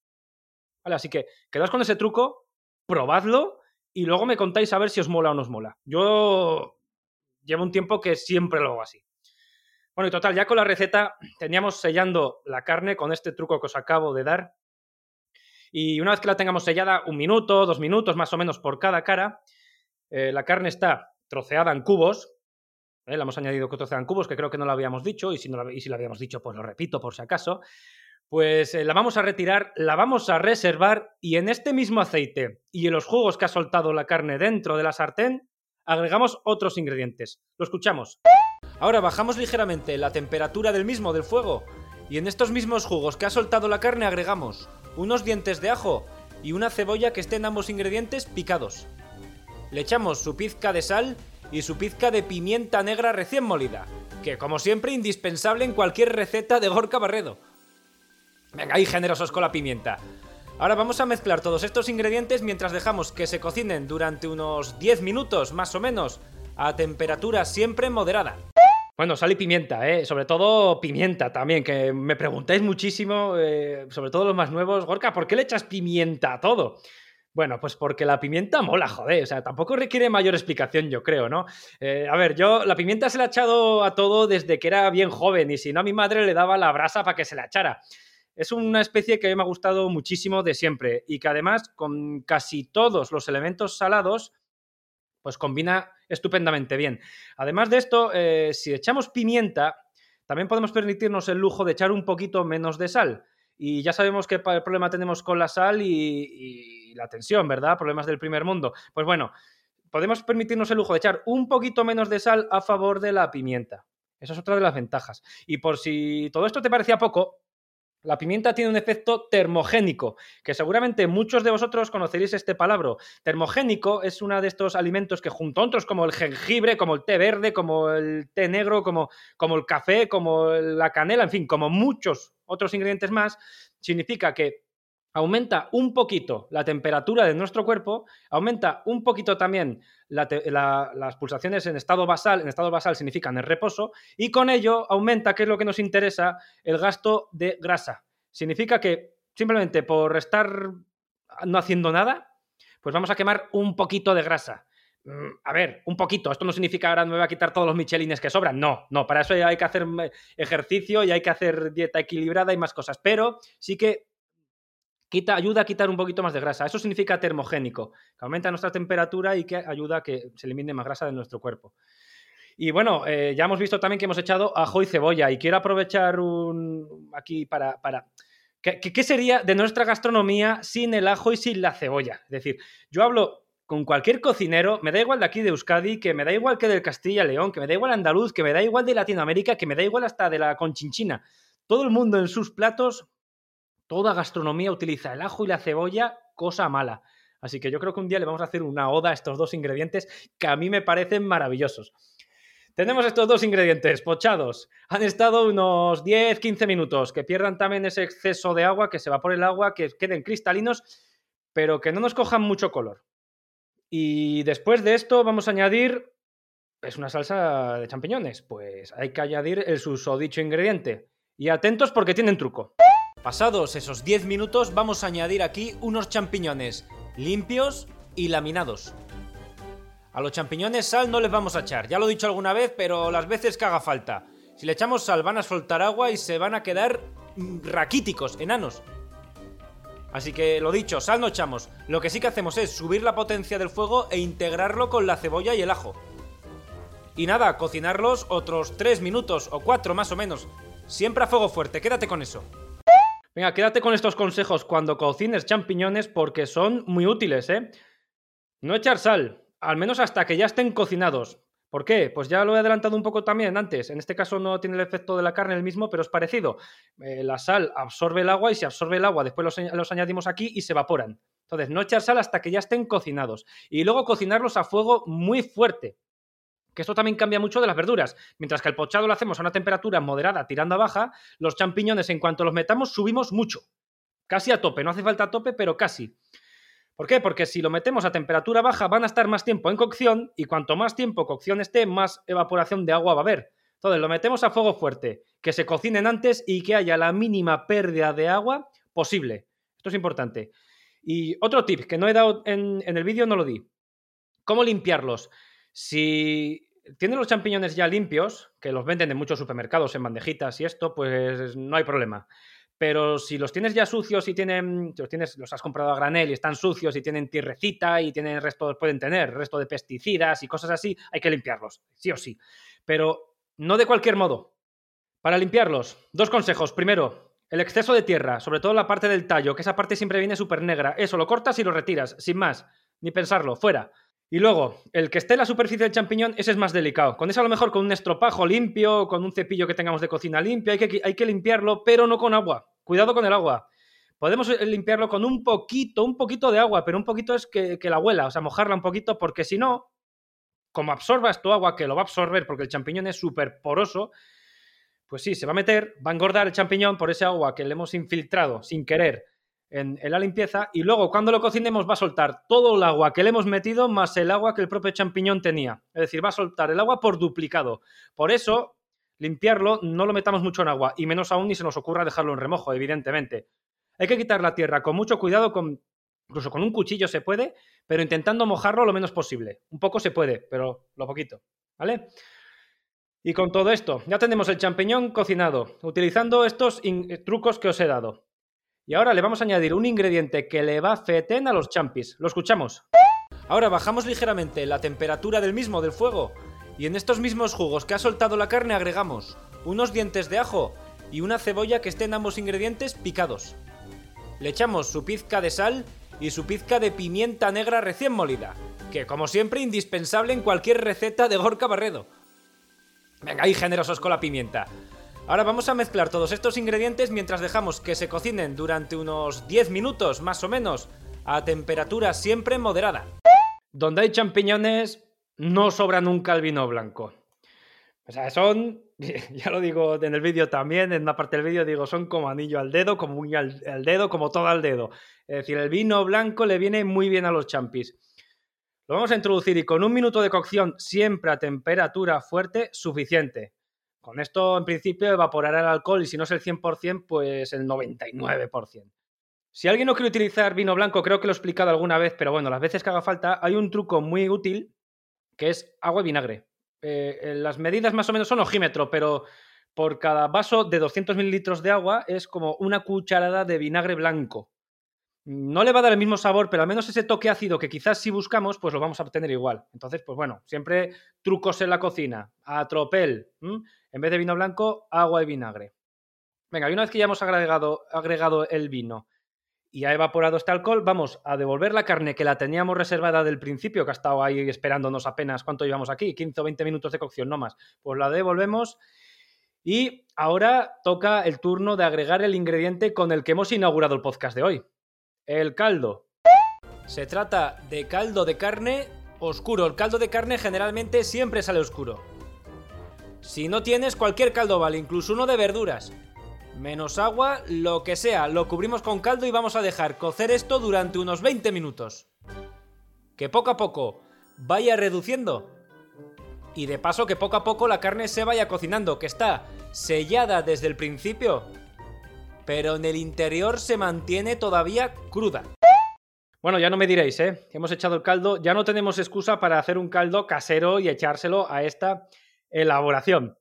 Así que quedaos con ese truco, probadlo y luego me contáis a ver si os mola o no os mola. Yo llevo un tiempo que siempre lo hago así. Bueno, y total, ya con la receta teníamos sellando la carne con este truco que os acabo de dar. Y una vez que la tengamos sellada, un minuto, dos minutos más o menos por cada cara, eh, la carne está troceada en cubos. ¿eh? La hemos añadido que troceada en cubos, que creo que no lo habíamos dicho, y si, no y si lo habíamos dicho, pues lo repito por si acaso pues eh, la vamos a retirar, la vamos a reservar y en este mismo aceite y en los jugos que ha soltado la carne dentro de la sartén, agregamos otros ingredientes. Lo escuchamos. Ahora bajamos ligeramente la temperatura del mismo, del fuego, y en estos mismos jugos que ha soltado la carne agregamos unos dientes de ajo y una cebolla que estén ambos ingredientes picados. Le echamos su pizca de sal y su pizca de pimienta negra recién molida, que como siempre indispensable en cualquier receta de Gorka Barredo. Venga, ahí generosos con la pimienta. Ahora vamos a mezclar todos estos ingredientes mientras dejamos que se cocinen durante unos 10 minutos más o menos a temperatura siempre moderada. Bueno, sal y pimienta, ¿eh? Sobre todo pimienta también, que me preguntáis muchísimo, eh, sobre todo los más nuevos. Gorka, ¿por qué le echas pimienta a todo? Bueno, pues porque la pimienta mola, joder. O sea, tampoco requiere mayor explicación, yo creo, ¿no? Eh, a ver, yo la pimienta se la he echado a todo desde que era bien joven y si no a mi madre le daba la brasa para que se la echara. Es una especie que me ha gustado muchísimo de siempre y que además con casi todos los elementos salados pues combina estupendamente bien. Además de esto, eh, si echamos pimienta, también podemos permitirnos el lujo de echar un poquito menos de sal. Y ya sabemos qué problema tenemos con la sal y, y la tensión, ¿verdad? Problemas del primer mundo. Pues bueno, podemos permitirnos el lujo de echar un poquito menos de sal a favor de la pimienta. Esa es otra de las ventajas. Y por si todo esto te parecía poco, la pimienta tiene un efecto termogénico, que seguramente muchos de vosotros conoceréis este palabra. Termogénico es uno de estos alimentos que junto a otros como el jengibre, como el té verde, como el té negro, como, como el café, como la canela, en fin, como muchos otros ingredientes más, significa que aumenta un poquito la temperatura de nuestro cuerpo, aumenta un poquito también las pulsaciones en estado basal, en estado basal significan en reposo, y con ello aumenta, que es lo que nos interesa, el gasto de grasa. Significa que simplemente por estar no haciendo nada, pues vamos a quemar un poquito de grasa. Mm, a ver, un poquito. Esto no significa ahora me voy a quitar todos los michelines que sobran. No, no. Para eso hay que hacer ejercicio y hay que hacer dieta equilibrada y más cosas. Pero sí que quita, ayuda a quitar un poquito más de grasa. Eso significa termogénico, que aumenta nuestra temperatura y que ayuda a que se elimine más grasa de nuestro cuerpo. Y bueno, eh, ya hemos visto también que hemos echado ajo y cebolla y quiero aprovechar un, aquí para... para ¿qué, ¿Qué sería de nuestra gastronomía sin el ajo y sin la cebolla? Es decir, yo hablo con cualquier cocinero, me da igual de aquí de Euskadi, que me da igual que del Castilla León, que me da igual andaluz, que me da igual de Latinoamérica, que me da igual hasta de la conchinchina. Todo el mundo en sus platos, toda gastronomía utiliza el ajo y la cebolla, cosa mala. Así que yo creo que un día le vamos a hacer una oda a estos dos ingredientes que a mí me parecen maravillosos. Tenemos estos dos ingredientes pochados. Han estado unos 10-15 minutos, que pierdan también ese exceso de agua, que se va por el agua, que queden cristalinos, pero que no nos cojan mucho color. Y después de esto vamos a añadir, es una salsa de champiñones, pues hay que añadir el susodicho ingrediente. Y atentos porque tienen truco. Pasados esos 10 minutos vamos a añadir aquí unos champiñones limpios y laminados. A los champiñones sal no les vamos a echar, ya lo he dicho alguna vez, pero las veces que haga falta. Si le echamos sal van a soltar agua y se van a quedar mm, raquíticos, enanos. Así que lo dicho, sal no echamos. Lo que sí que hacemos es subir la potencia del fuego e integrarlo con la cebolla y el ajo. Y nada, cocinarlos otros 3 minutos o 4 más o menos. Siempre a fuego fuerte, quédate con eso. Venga, quédate con estos consejos cuando cocines champiñones porque son muy útiles, ¿eh? No echar sal, al menos hasta que ya estén cocinados. ¿Por qué? Pues ya lo he adelantado un poco también antes. En este caso no tiene el efecto de la carne el mismo, pero es parecido. Eh, la sal absorbe el agua y si absorbe el agua después los, los, añadimos aquí y se evaporan. Entonces, no echar sal hasta que ya estén cocinados. Y luego cocinarlos a fuego muy fuerte. Que esto también cambia mucho de las verduras. Mientras que el pochado lo hacemos a una temperatura moderada tirando a baja, los champiñones en cuanto los metamos subimos mucho. Casi a tope. No hace falta a tope, pero casi. ¿Por qué? Porque si lo metemos a temperatura baja van a estar más tiempo en cocción y cuanto más tiempo cocción esté, más evaporación de agua va a haber. Entonces lo metemos a fuego fuerte, que se cocinen antes y que haya la mínima pérdida de agua posible. Esto es importante. Y otro tip que no he dado en, en el vídeo, no lo di. ¿Cómo limpiarlos? Si tienen los champiñones ya limpios, que los venden en muchos supermercados en bandejitas y esto, pues no hay problema. Pero si los tienes ya sucios y tienen, los, tienes, los has comprado a granel y están sucios y tienen tierrecita y tienen resto, pueden tener resto de pesticidas y cosas así, hay que limpiarlos, sí o sí. Pero no de cualquier modo. Para limpiarlos, dos consejos. Primero, el exceso de tierra, sobre todo la parte del tallo, que esa parte siempre viene súper negra. Eso lo cortas y lo retiras, sin más, ni pensarlo, fuera. Y luego, el que esté en la superficie del champiñón, ese es más delicado. Con eso a lo mejor con un estropajo limpio, con un cepillo que tengamos de cocina limpio, hay que, hay que limpiarlo, pero no con agua. Cuidado con el agua. Podemos eh, limpiarlo con un poquito, un poquito de agua, pero un poquito es que, la huela, o sea, mojarla un poquito, porque si no, como absorbas tu agua, que lo va a absorber porque el champiñón es súper poroso, pues sí, se va a meter, va a engordar el champiñón por ese agua que le hemos infiltrado sin querer en, la limpieza y luego cuando lo cocinemos va a soltar todo el agua que le hemos metido más el agua que el propio champiñón tenía. Es decir, va a soltar el agua por duplicado. Por eso, limpiarlo no lo metamos mucho en agua y menos aún ni se nos ocurra dejarlo en remojo, evidentemente. Hay que quitar la tierra con mucho cuidado, con, incluso con un cuchillo se puede, pero intentando mojarlo lo menos posible. Un poco se puede, pero lo poquito. ¿Vale? Y con todo esto, ya tenemos el champiñón cocinado, utilizando estos trucos que os he dado. Y ahora le vamos a añadir un ingrediente que le va feten a los champis. ¿Lo escuchamos? Ahora bajamos ligeramente la temperatura del mismo, del fuego. Y en estos mismos jugos que ha soltado la carne agregamos unos dientes de ajo y una cebolla que estén ambos ingredientes picados. Le echamos su pizca de sal y su pizca de pimienta negra recién molida, que como siempre indispensable en cualquier receta de Gorka Barredo. Venga, ahí generosos con la pimienta. Ahora vamos a mezclar todos estos ingredientes mientras dejamos que se cocinen durante unos 10 minutos más o menos a temperatura siempre moderada. Donde hay champiñones no sobra nunca el vino blanco. O sea, son, ya lo digo en el vídeo también, en una parte del vídeo digo, son como anillo al dedo, como uña al, al, dedo, como todo al dedo. Es decir, el vino blanco le viene muy bien a los champis. Lo vamos a introducir y con un minuto de cocción siempre a temperatura fuerte, suficiente. Con esto, en principio, evaporará el alcohol y si no es el 100%, pues el 99%. Si alguien no quiere utilizar vino blanco, creo que lo he explicado alguna vez, pero bueno, las veces que haga falta, hay un truco muy útil que es agua y vinagre. Eh, las medidas más o menos son ojímetro, pero por cada vaso de 200 mililitros de agua es como una cucharada de vinagre blanco. no le va a dar el mismo sabor, pero al menos ese toque ácido que quizás si buscamos, pues lo vamos a obtener igual. Entonces, pues bueno, siempre trucos en la cocina. A tropel. En vez de vino blanco, agua y vinagre. Venga, y una vez que ya hemos agregado, agregado el vino y ha evaporado este alcohol, vamos a devolver la carne que la teníamos reservada del principio, que ha estado ahí esperándonos apenas, ¿cuánto llevamos aquí? 15 o 20 minutos de cocción, no más. Pues la devolvemos y ahora toca el turno de agregar el ingrediente con el que hemos inaugurado el podcast de hoy. El caldo. Se trata de caldo de carne oscuro. El caldo de carne generalmente siempre sale oscuro. Si no tienes, cualquier caldo vale, incluso uno de verduras. Menos agua, lo que sea, lo cubrimos con caldo y vamos a dejar cocer esto durante unos 20 minutos. Que poco a poco vaya reduciendo. Y de paso que poco a poco la carne se vaya cocinando, que está sellada desde el principio pero en el interior se mantiene todavía cruda. Bueno, ya no me diréis, ¿eh? Hemos echado el caldo, ya no tenemos excusa para hacer un caldo casero y echárselo a esta elaboración.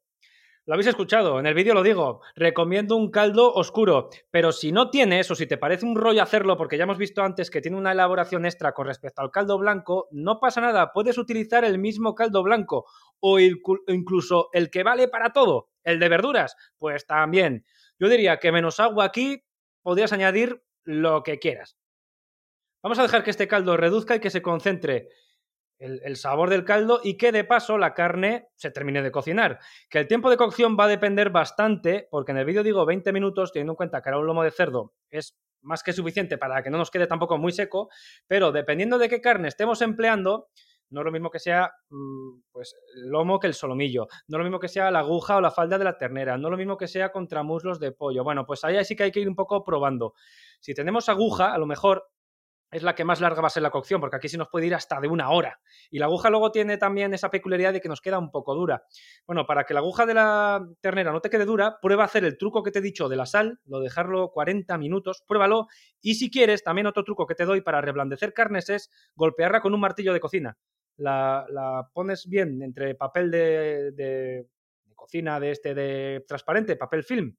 Lo habéis escuchado, en el vídeo lo digo, recomiendo un caldo oscuro, pero si no tienes o si te parece un rollo hacerlo, porque ya hemos visto antes que tiene una elaboración extra con respecto al caldo blanco, no pasa nada, puedes utilizar el mismo caldo blanco o incluso el que vale para todo, el de verduras, pues también. Yo diría que menos agua aquí podrías añadir lo que quieras. Vamos a dejar que este caldo reduzca y que se concentre el, sabor del caldo y que de paso la carne se termine de cocinar. Que el tiempo de cocción va a depender bastante, porque en el vídeo digo 20 minutos, teniendo en cuenta que era un lomo de cerdo es más que suficiente para que no nos quede tampoco muy seco, pero dependiendo de qué carne estemos empleando, no es lo mismo que sea mm, pues, lomo que el solomillo. No es lo mismo que sea la aguja o la falda de la ternera. No es lo mismo que sea contra muslos de pollo. Bueno, pues ahí sí que hay que ir un poco probando. Si tenemos aguja, a lo mejor es la que más larga va a ser la cocción, porque aquí sí nos puede ir hasta de una hora. Y la aguja luego tiene también esa peculiaridad de que nos queda un poco dura. Bueno, para que la aguja de la ternera no te quede dura, prueba a hacer el truco que te he dicho de la sal, lo dejarlo 40 minutos, pruébalo. Y si quieres, también otro truco que te doy para reblandecer carnes es golpearla con un martillo de cocina la, pones bien entre papel de, cocina de este de transparente, papel film,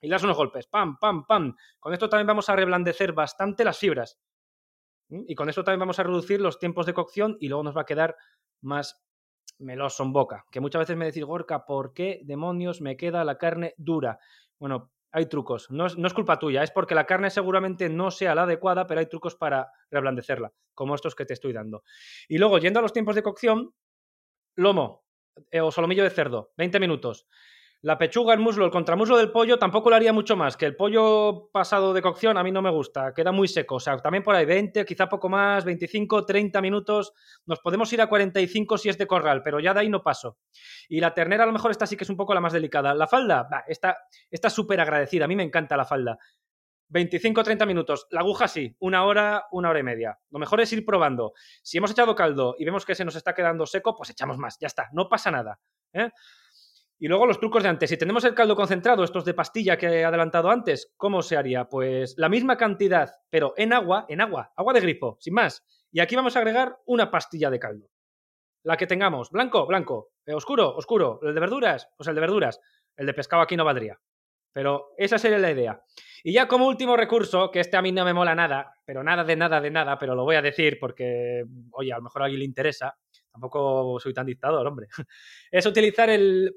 y das unos golpes, pam, pam, pam. Con esto también vamos a reblandecer bastante las fibras. Y con esto también vamos a reducir los tiempos de cocción y luego nos va a quedar más meloso en boca. Que muchas veces me decís, Gorka, ¿por qué demonios me queda la carne dura? Bueno, hay trucos. No es, culpa tuya, es porque la carne seguramente no sea la adecuada, pero hay trucos para reblandecerla, como estos que te estoy dando. Y luego, yendo a los tiempos de cocción, lomo eh, o solomillo de cerdo, 20 minutos. La pechuga, el muslo, el contramuslo del pollo tampoco lo haría mucho más, que el pollo pasado de cocción a mí no me gusta, queda muy seco. O sea, también por ahí 20, quizá poco más, 25, 30 minutos. Nos podemos ir a 45 si es de corral, pero ya de ahí no paso. Y la ternera a lo mejor esta sí que es un poco la más delicada. La falda, está súper agradecida, a mí me encanta la falda. 25 30 minutos. La aguja sí, una hora, una hora y media. Lo mejor es ir probando. Si hemos echado caldo y vemos que se nos está quedando seco, pues echamos más, ya está, no pasa nada. ¿eh? Y luego los trucos de antes. Si tenemos el caldo concentrado, estos de pastilla que he adelantado antes, ¿cómo se haría? Pues la misma cantidad, pero en agua, en agua, agua de grifo, sin más. Y aquí vamos a agregar una pastilla de caldo. La que tengamos, blanco, blanco, eh, oscuro, oscuro, el de verduras, pues el de verduras. El de pescado aquí no valdría. Pero esa sería la idea. Y ya como último recurso, que este a mí no me mola nada, pero nada de nada de nada, pero lo voy a decir porque, oye, a lo mejor a alguien le interesa. Tampoco soy tan dictador, hombre. Es utilizar el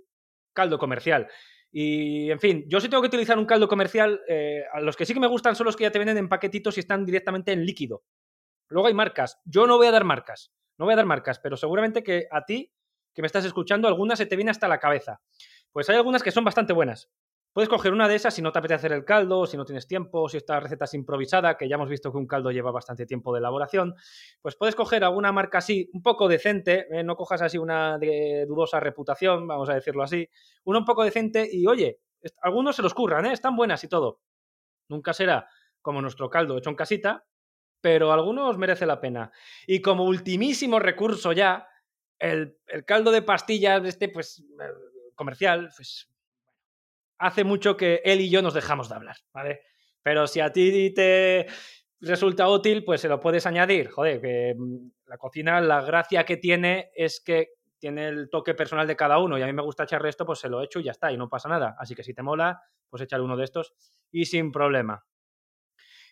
caldo comercial. Y, en fin, yo sí tengo que utilizar un caldo comercial. Eh, a los que sí que me gustan son los que ya te venden en paquetitos y están directamente en líquido. Luego hay marcas. Yo no voy a dar marcas. No voy a dar marcas, pero seguramente que a ti, que me estás escuchando, algunas se te viene hasta la cabeza. Pues hay algunas que son bastante buenas. Puedes coger una de esas si no te apetece hacer el caldo, si no tienes tiempo, si esta receta es improvisada, que ya hemos visto que un caldo lleva bastante tiempo de elaboración, pues puedes coger alguna marca así, un poco decente, ¿eh? no cojas así una de dudosa reputación, vamos a decirlo así, una un poco decente y oye, algunos se los curran, ¿eh? están buenas y todo. Nunca será como nuestro caldo hecho en casita, pero algunos merece la pena. Y como ultimísimo recurso ya, el, el caldo de pastillas, este pues eh, comercial, pues hace mucho que él y yo nos dejamos de hablar, ¿vale? Pero si a ti te resulta útil, pues se lo puedes añadir. Joder, que mm, la cocina, la gracia que tiene es que tiene el toque personal de cada uno y a mí me gusta echarle esto, pues se lo echo y ya está, y no pasa nada. Así que si te mola, pues echarle uno de estos y sin problema.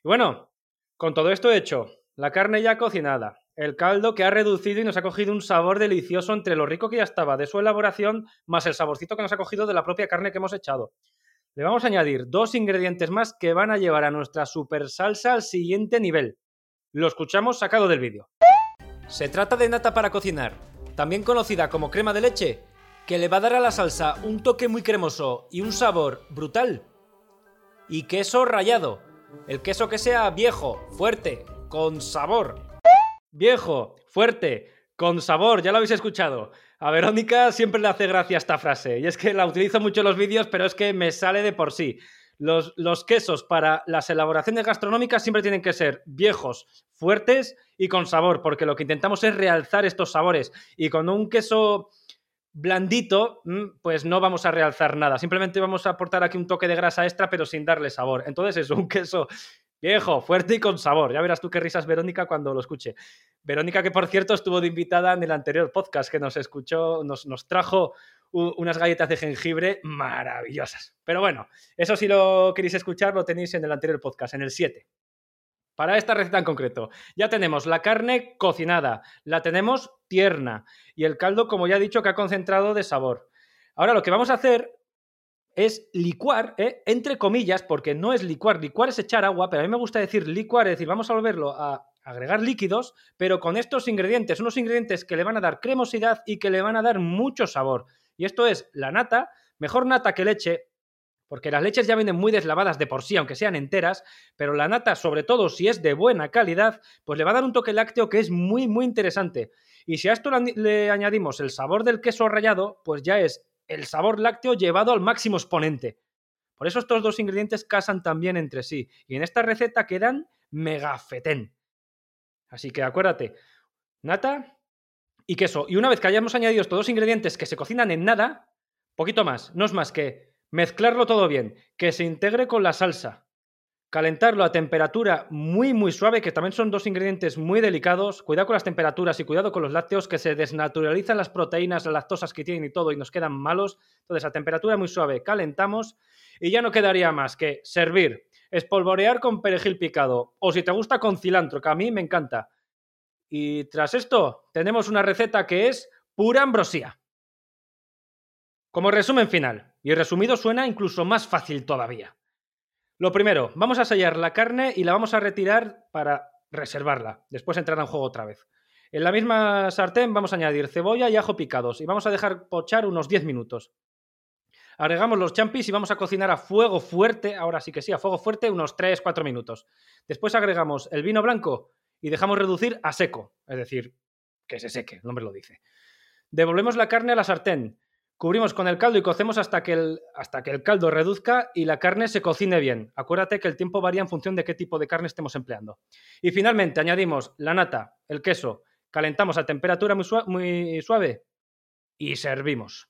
Y bueno, Con todo esto hecho, la carne ya cocinada, el caldo que ha reducido y nos ha cogido un sabor delicioso entre lo rico que ya estaba de su elaboración, más el saborcito que nos ha cogido de la propia carne que hemos echado. Le vamos a añadir dos ingredientes más que van a llevar a nuestra super salsa al siguiente nivel. Lo escuchamos sacado del vídeo. Se trata de nata para cocinar, también conocida como crema de leche, que le va a dar a la salsa un toque muy cremoso y un sabor brutal. Y queso rallado, el queso que sea viejo, fuerte, con sabor. Viejo, fuerte, con sabor, ya lo habéis escuchado. A Verónica siempre le hace gracia esta frase, y es que la utilizo mucho en los vídeos, pero es que me sale de por sí. Los, los, quesos para las elaboraciones gastronómicas siempre tienen que ser viejos, fuertes y con sabor, porque lo que intentamos es realzar estos sabores. Y con un queso blandito, mm, pues no vamos a realzar nada. Simplemente vamos a aportar aquí un toque de grasa extra, pero sin darle sabor. Entonces es un queso Viejo, fuerte y con sabor. Ya verás tú qué risas Verónica cuando lo escuche. Verónica, que por cierto estuvo de invitada en el anterior podcast que nos escuchó, nos, nos trajo unas galletas de jengibre maravillosas. Pero bueno, eso si lo queréis escuchar lo tenéis en el anterior podcast, en el 7. Para esta receta en concreto, ya tenemos la carne cocinada, la tenemos tierna y el caldo, como ya he dicho, que ha concentrado de sabor. Ahora lo que vamos a hacer es licuar, ¿eh? entre comillas, porque no es licuar, licuar es echar agua, pero a mí me gusta decir licuar, es decir, vamos a volverlo a agregar líquidos, pero con estos ingredientes, unos ingredientes que le van a dar cremosidad y que le van a dar mucho sabor. Y esto es la nata, mejor nata que leche, porque las leches ya vienen muy deslavadas de por sí, aunque sean enteras, pero la nata, sobre todo si es de buena calidad, pues le va a dar un toque lácteo que es muy, muy interesante. Y si a esto le añadimos el sabor del queso rallado, pues ya es el sabor lácteo llevado al máximo exponente. Por eso estos dos ingredientes casan también entre sí y en esta receta quedan megafetén. Así que acuérdate, nata y queso. Y una vez que hayamos añadido estos dos ingredientes que se cocinan en nada, poquito más, no es más que mezclarlo todo bien, que se integre con la salsa, calentarlo a temperatura muy muy suave, que también son dos ingredientes muy delicados. Cuidado con las temperaturas y cuidado con los lácteos, que se desnaturalizan las proteínas, las lactosas que tienen y todo y nos quedan malos. Entonces a temperatura muy suave calentamos y ya no quedaría más que servir, espolvorear con perejil picado o si te gusta con cilantro, que a mí me encanta. Y tras esto tenemos una receta que es pura ambrosía. Como resumen final, y resumido suena incluso más fácil todavía. Lo primero, vamos a sellar la carne y la vamos a retirar para reservarla. Después entrará en juego otra vez. En la misma sartén vamos a añadir cebolla y ajo picados y vamos a dejar pochar unos 10 minutos. Agregamos los champis y vamos a cocinar a fuego fuerte, ahora sí que sí, a fuego fuerte unos 3-4 minutos. Después agregamos el vino blanco y dejamos reducir a seco, es decir, que se seque, el nombre lo dice. Devolvemos la carne a la sartén Cubrimos con el caldo y cocemos hasta que, el, hasta que el caldo reduzca y la carne se cocine bien. Acuérdate que el tiempo varía en función de qué tipo de carne estemos empleando. Y finalmente añadimos la nata, el queso, calentamos a temperatura muy, muy suave y servimos.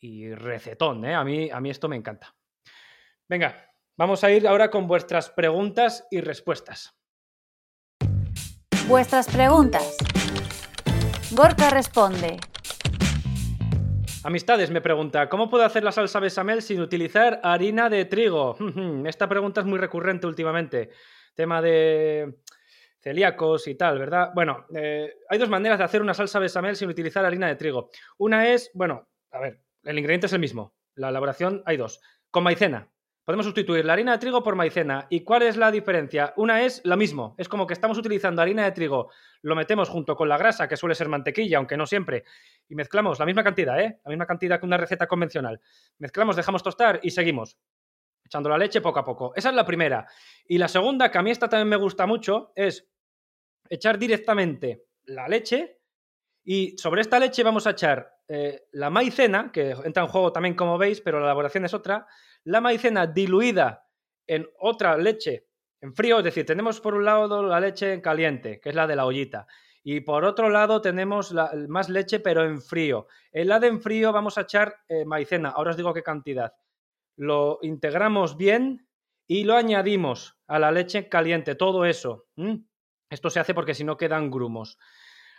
Y recetón, ¿eh? A mí, a mí esto me encanta. Venga, vamos a ir ahora con vuestras preguntas y respuestas. Vuestras preguntas. Gorka responde. Amistades me pregunta, ¿cómo puedo hacer la salsa bechamel sin utilizar harina de trigo? Esta pregunta es muy recurrente últimamente. Tema de celíacos y tal, ¿verdad? Bueno, eh, hay dos maneras de hacer una salsa bechamel sin utilizar harina de trigo. Una es, bueno, a ver, el ingrediente es el mismo. La elaboración hay dos. Con maicena. Podemos sustituir la harina de trigo por maicena. ¿Y cuál es la diferencia? Una es lo mismo. Es como que estamos utilizando harina de trigo, lo metemos junto con la grasa, que suele ser mantequilla, aunque no siempre, y mezclamos la misma cantidad, ¿eh? La misma cantidad que una receta convencional. Mezclamos, dejamos tostar y seguimos. Echando la leche poco a poco. Esa es la primera. Y la segunda, que a mí esta también me gusta mucho, es echar directamente la leche y sobre esta leche vamos a echar eh, la maicena, que entra en juego también como veis, pero la elaboración es otra, la maicena diluida en otra leche en frío, es decir, tenemos por un lado la leche en caliente, que es la de la ollita, y por otro lado tenemos más leche pero en frío. En la de en frío vamos a echar eh, maicena, ahora os digo qué cantidad. Lo integramos bien y lo añadimos a la leche caliente, todo eso. Esto se hace porque si no quedan grumos.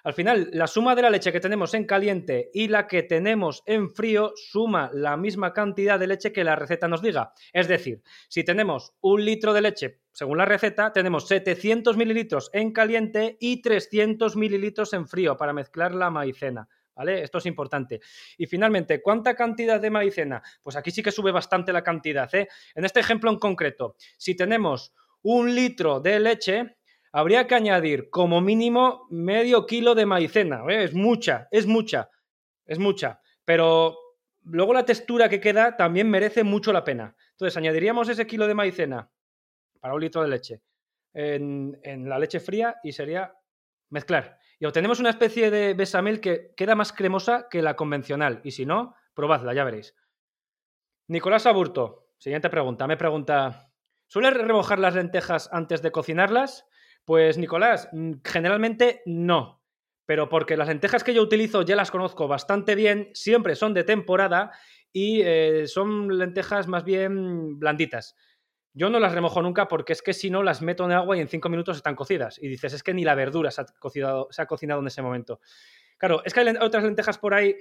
Al final, la suma de la leche que tenemos en caliente y la que tenemos en frío suma la misma cantidad de leche que la receta nos diga. Es decir, si tenemos un litro de leche, según la receta, tenemos 700 mililitros en caliente y 300 mililitros en frío para mezclar la maicena. ¿Vale? Esto es importante. Y finalmente, ¿cuánta cantidad de maicena? Pues aquí sí que sube bastante la cantidad. ¿eh? En este ejemplo en concreto, si tenemos un litro de leche, habría que añadir como mínimo medio kilo de maicena. ¿eh? Es mucha, es mucha, es mucha. Pero luego la textura que queda también merece mucho la pena. Entonces, añadiríamos ese kilo de maicena para un litro de leche en, la leche fría y sería mezclar. Y obtenemos una especie de besamel que queda más cremosa que la convencional. Y si no, probadla, ya veréis. Nicolás Aburto, siguiente pregunta. Me pregunta, ¿sueles remojar las lentejas antes de cocinarlas? Pues Nicolás, mm, generalmente no. Pero porque las lentejas que yo utilizo ya las conozco bastante bien, siempre son de temporada y eh, son lentejas más bien blanditas. Yo no las remojo nunca porque es que si no las meto en agua y en cinco minutos están cocidas. Y dices, es que ni la verdura se ha cocinado, se ha cocinado en ese momento. Claro, es que hay otras lentejas por ahí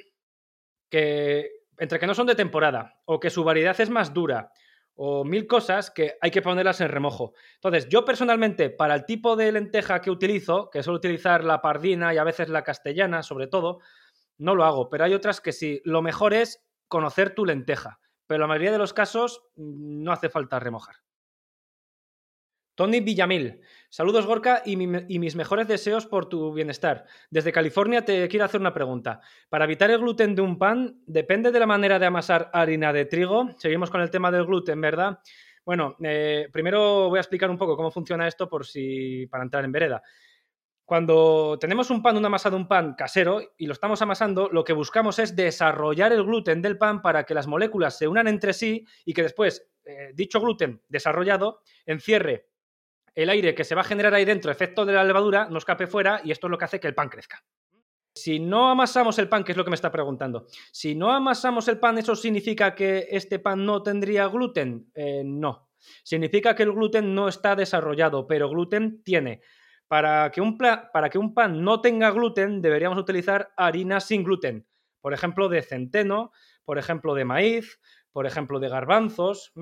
que, entre que no son de temporada, o que su variedad es más dura, o mil cosas que hay que ponerlas en remojo. Entonces, yo personalmente, para el tipo de lenteja que utilizo, que suelo utilizar la pardina y a veces la castellana, sobre todo, no lo hago. Pero hay otras que sí. Lo mejor es conocer tu lenteja. Pero la mayoría de los casos no hace falta remojar. Tony Villamil. Saludos Gorka y, mis mejores deseos por tu bienestar. Desde California te quiero hacer una pregunta. Para evitar el gluten de un pan, ¿depende de la manera de amasar harina de trigo? Seguimos con el tema del gluten, ¿verdad? Bueno, eh, primero voy a explicar un poco cómo funciona esto por si para entrar en vereda. Cuando tenemos un pan, una masa de un pan casero y lo estamos amasando, lo que buscamos es desarrollar el gluten del pan para que las moléculas se unan entre sí y que después eh, dicho gluten desarrollado encierre el aire que se va a generar ahí dentro, efecto de la levadura, no escape fuera y esto es lo que hace que el pan crezca. Si no amasamos el pan, que es lo que me está preguntando, si no amasamos el pan, ¿eso significa que este pan no tendría gluten? Eh, no. Significa que el gluten no está desarrollado, pero gluten tiene. Para que, un para que un pan no tenga gluten, deberíamos utilizar harina sin gluten. Por ejemplo, de centeno, por ejemplo, de maíz, por ejemplo, de garbanzos.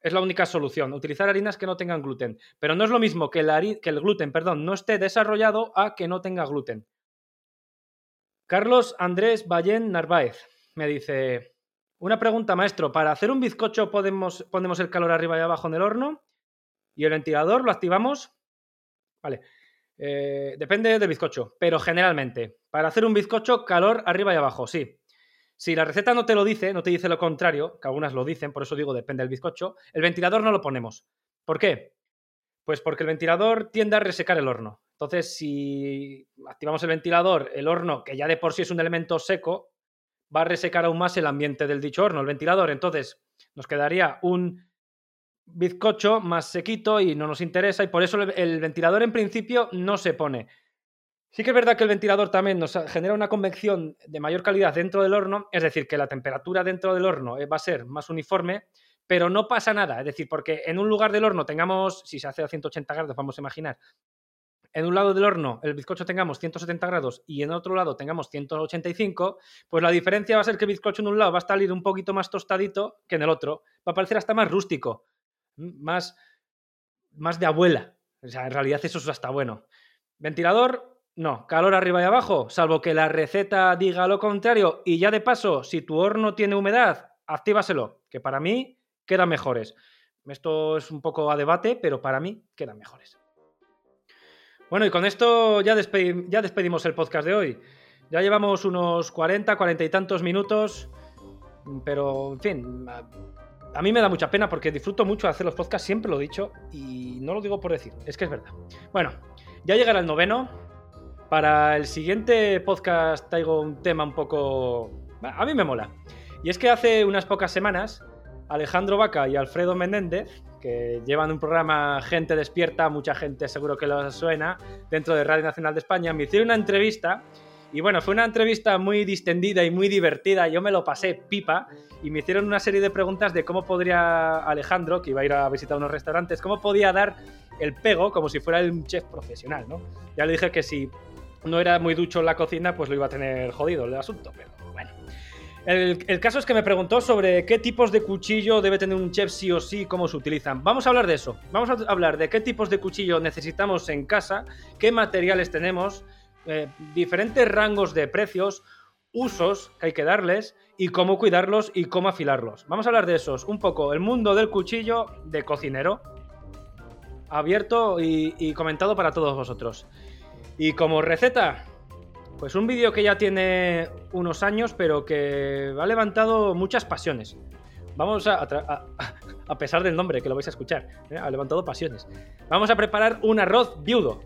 Es la única solución, utilizar harinas que no tengan gluten. Pero no es lo mismo que, el gluten perdón, no esté desarrollado a que no tenga gluten. Carlos Andrés Ballén Narváez me dice, una pregunta maestro, para hacer un bizcocho podemos, ponemos el calor arriba y abajo en el horno y el ventilador lo activamos. Vale, eh, depende del bizcocho, pero generalmente, para hacer un bizcocho, calor arriba y abajo, sí. Si la receta no te lo dice, no te dice lo contrario, que algunas lo dicen, por eso digo depende del bizcocho, el ventilador no lo ponemos. ¿Por qué? Pues porque el ventilador tiende a resecar el horno. Entonces, si activamos el ventilador, el horno, que ya de por sí es un elemento seco, va a resecar aún más el ambiente del dicho horno, el ventilador. Entonces, nos quedaría un bizcocho más sequito y no nos interesa y por eso el ventilador en principio no se pone. Sí que es verdad que el ventilador también nos genera una convección de mayor calidad dentro del horno, es decir, que la temperatura dentro del horno eh, va a ser más uniforme, pero no pasa nada, es decir, porque en un lugar del horno tengamos, si se hace a 180 grados, vamos a imaginar, en un lado del horno el bizcocho tengamos 170 grados y en otro lado tengamos 185, pues la diferencia va a ser que el bizcocho en un lado va a salir un poquito más tostadito que en el otro, va a parecer hasta más rústico, más, más de abuela. O sea, en realidad eso es hasta bueno. Ventilador, no, calor arriba y abajo, salvo que la receta diga lo contrario y ya de paso, si tu horno tiene humedad, actívaselo, que para mí quedan mejores. Esto es un poco a debate, pero para mí quedan mejores. Bueno, y con esto ya, despedimos el podcast de hoy. Ya llevamos unos 40, 40 y tantos minutos, pero en fin, a mí me da mucha pena porque disfruto mucho de hacer los podcasts, siempre lo he dicho, y no lo digo por decir, es que es verdad. Bueno, ya llegará el noveno, para el siguiente podcast traigo un tema un poco... A mí me mola. Y es que hace unas pocas semanas, Alejandro Vaca y Alfredo Menéndez, que llevan un programa Gente Despierta, mucha gente seguro que lo suena, dentro de Radio Nacional de España, me hicieron una entrevista. Y bueno, fue una entrevista muy distendida y muy divertida. Yo me lo pasé pipa y me hicieron una serie de preguntas de cómo podría Alejandro, que iba a ir a visitar unos restaurantes, cómo podía dar el pego como si fuera un chef profesional, ¿no? Ya le dije que si no era muy ducho en la cocina, pues lo iba a tener jodido el asunto, pero bueno. El, el caso es que me preguntó sobre qué tipos de cuchillo debe tener un chef sí o sí, cómo se utilizan. Vamos a hablar de eso. Vamos a hablar de qué tipos de cuchillo necesitamos en casa, qué materiales tenemos, eh, diferentes rangos de precios, usos que hay que darles y cómo cuidarlos y cómo afilarlos. Vamos a hablar de esos, un poco el mundo del cuchillo de cocinero, abierto y, y comentado para todos vosotros. Y como receta, pues un vídeo que ya tiene unos años, pero que ha levantado muchas pasiones. Vamos a, a a- pesar del nombre, que lo vais a escuchar, ¿eh? ha levantado pasiones. Vamos a preparar un arroz viudo.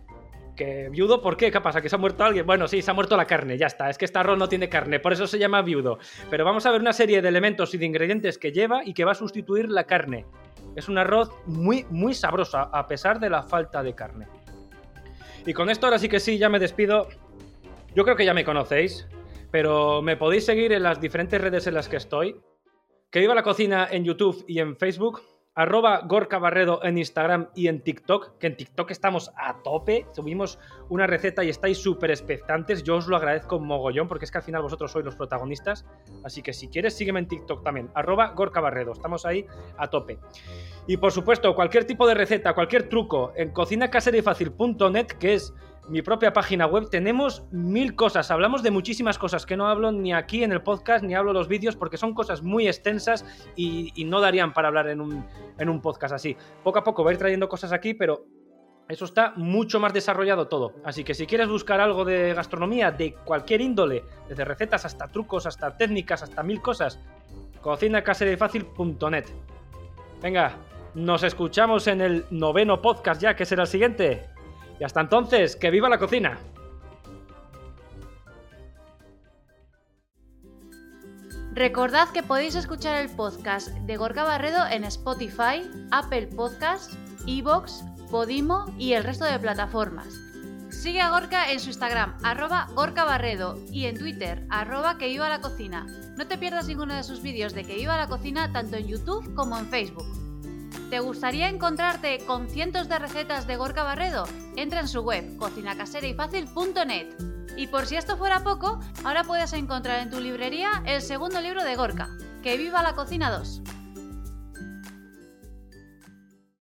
Que viudo, ¿por qué? ¿Qué pasa? ¿Que se ha muerto alguien? Bueno, sí, se ha muerto la carne, ya está. Es que este arroz no tiene carne, por eso se llama viudo. Pero vamos a ver una serie de elementos y de ingredientes que lleva y que va a sustituir la carne. Es un arroz muy, muy sabroso, a pesar de la falta de carne. Y con esto ahora sí que sí, ya me despido. Yo creo que ya me conocéis, pero me podéis seguir en las diferentes redes en las que estoy. Que viva la cocina en YouTube y en Facebook. Arroba Gorka Barredo en Instagram y en TikTok, que en TikTok estamos a tope. Subimos una receta y estáis súper expectantes. Yo os lo agradezco mogollón porque es que al final vosotros sois los protagonistas. Así que si quieres, sígueme en TikTok también. Arroba Gorka Barredo. Estamos ahí a tope. Y por supuesto, cualquier tipo de receta, cualquier truco en cocinacaserayfacil.net, que es mi propia página web, tenemos mil cosas. Hablamos de muchísimas cosas que no hablo ni aquí en el podcast ni hablo en los vídeos porque son cosas muy extensas y, no darían para hablar en un, en un podcast así. Poco a poco voy a ir trayendo cosas aquí, pero eso está mucho más desarrollado todo. Así que si quieres buscar algo de gastronomía de cualquier índole, desde recetas hasta trucos, hasta técnicas, hasta mil cosas, cocinacaserayfacil.net. Venga, nos escuchamos en el noveno podcast ya, que será el siguiente. Y hasta entonces, que viva la cocina. Recordad que podéis escuchar el podcast de Gorka Barredo en Spotify, Apple Podcasts, Evox, Podimo y el resto de plataformas. Sigue a Gorka en su Instagram, arroba Gorka Barredo, y en Twitter, arroba que viva la cocina. No te pierdas ninguno de sus vídeos de que viva la cocina tanto en YouTube como en Facebook. ¿Te gustaría encontrarte con cientos de recetas de Gorka Barredo? Entra en su web, cocinacaserayfacil.net. Y por si esto fuera poco, ahora puedes encontrar en tu librería el segundo libro de Gorka, Que viva la cocina 2.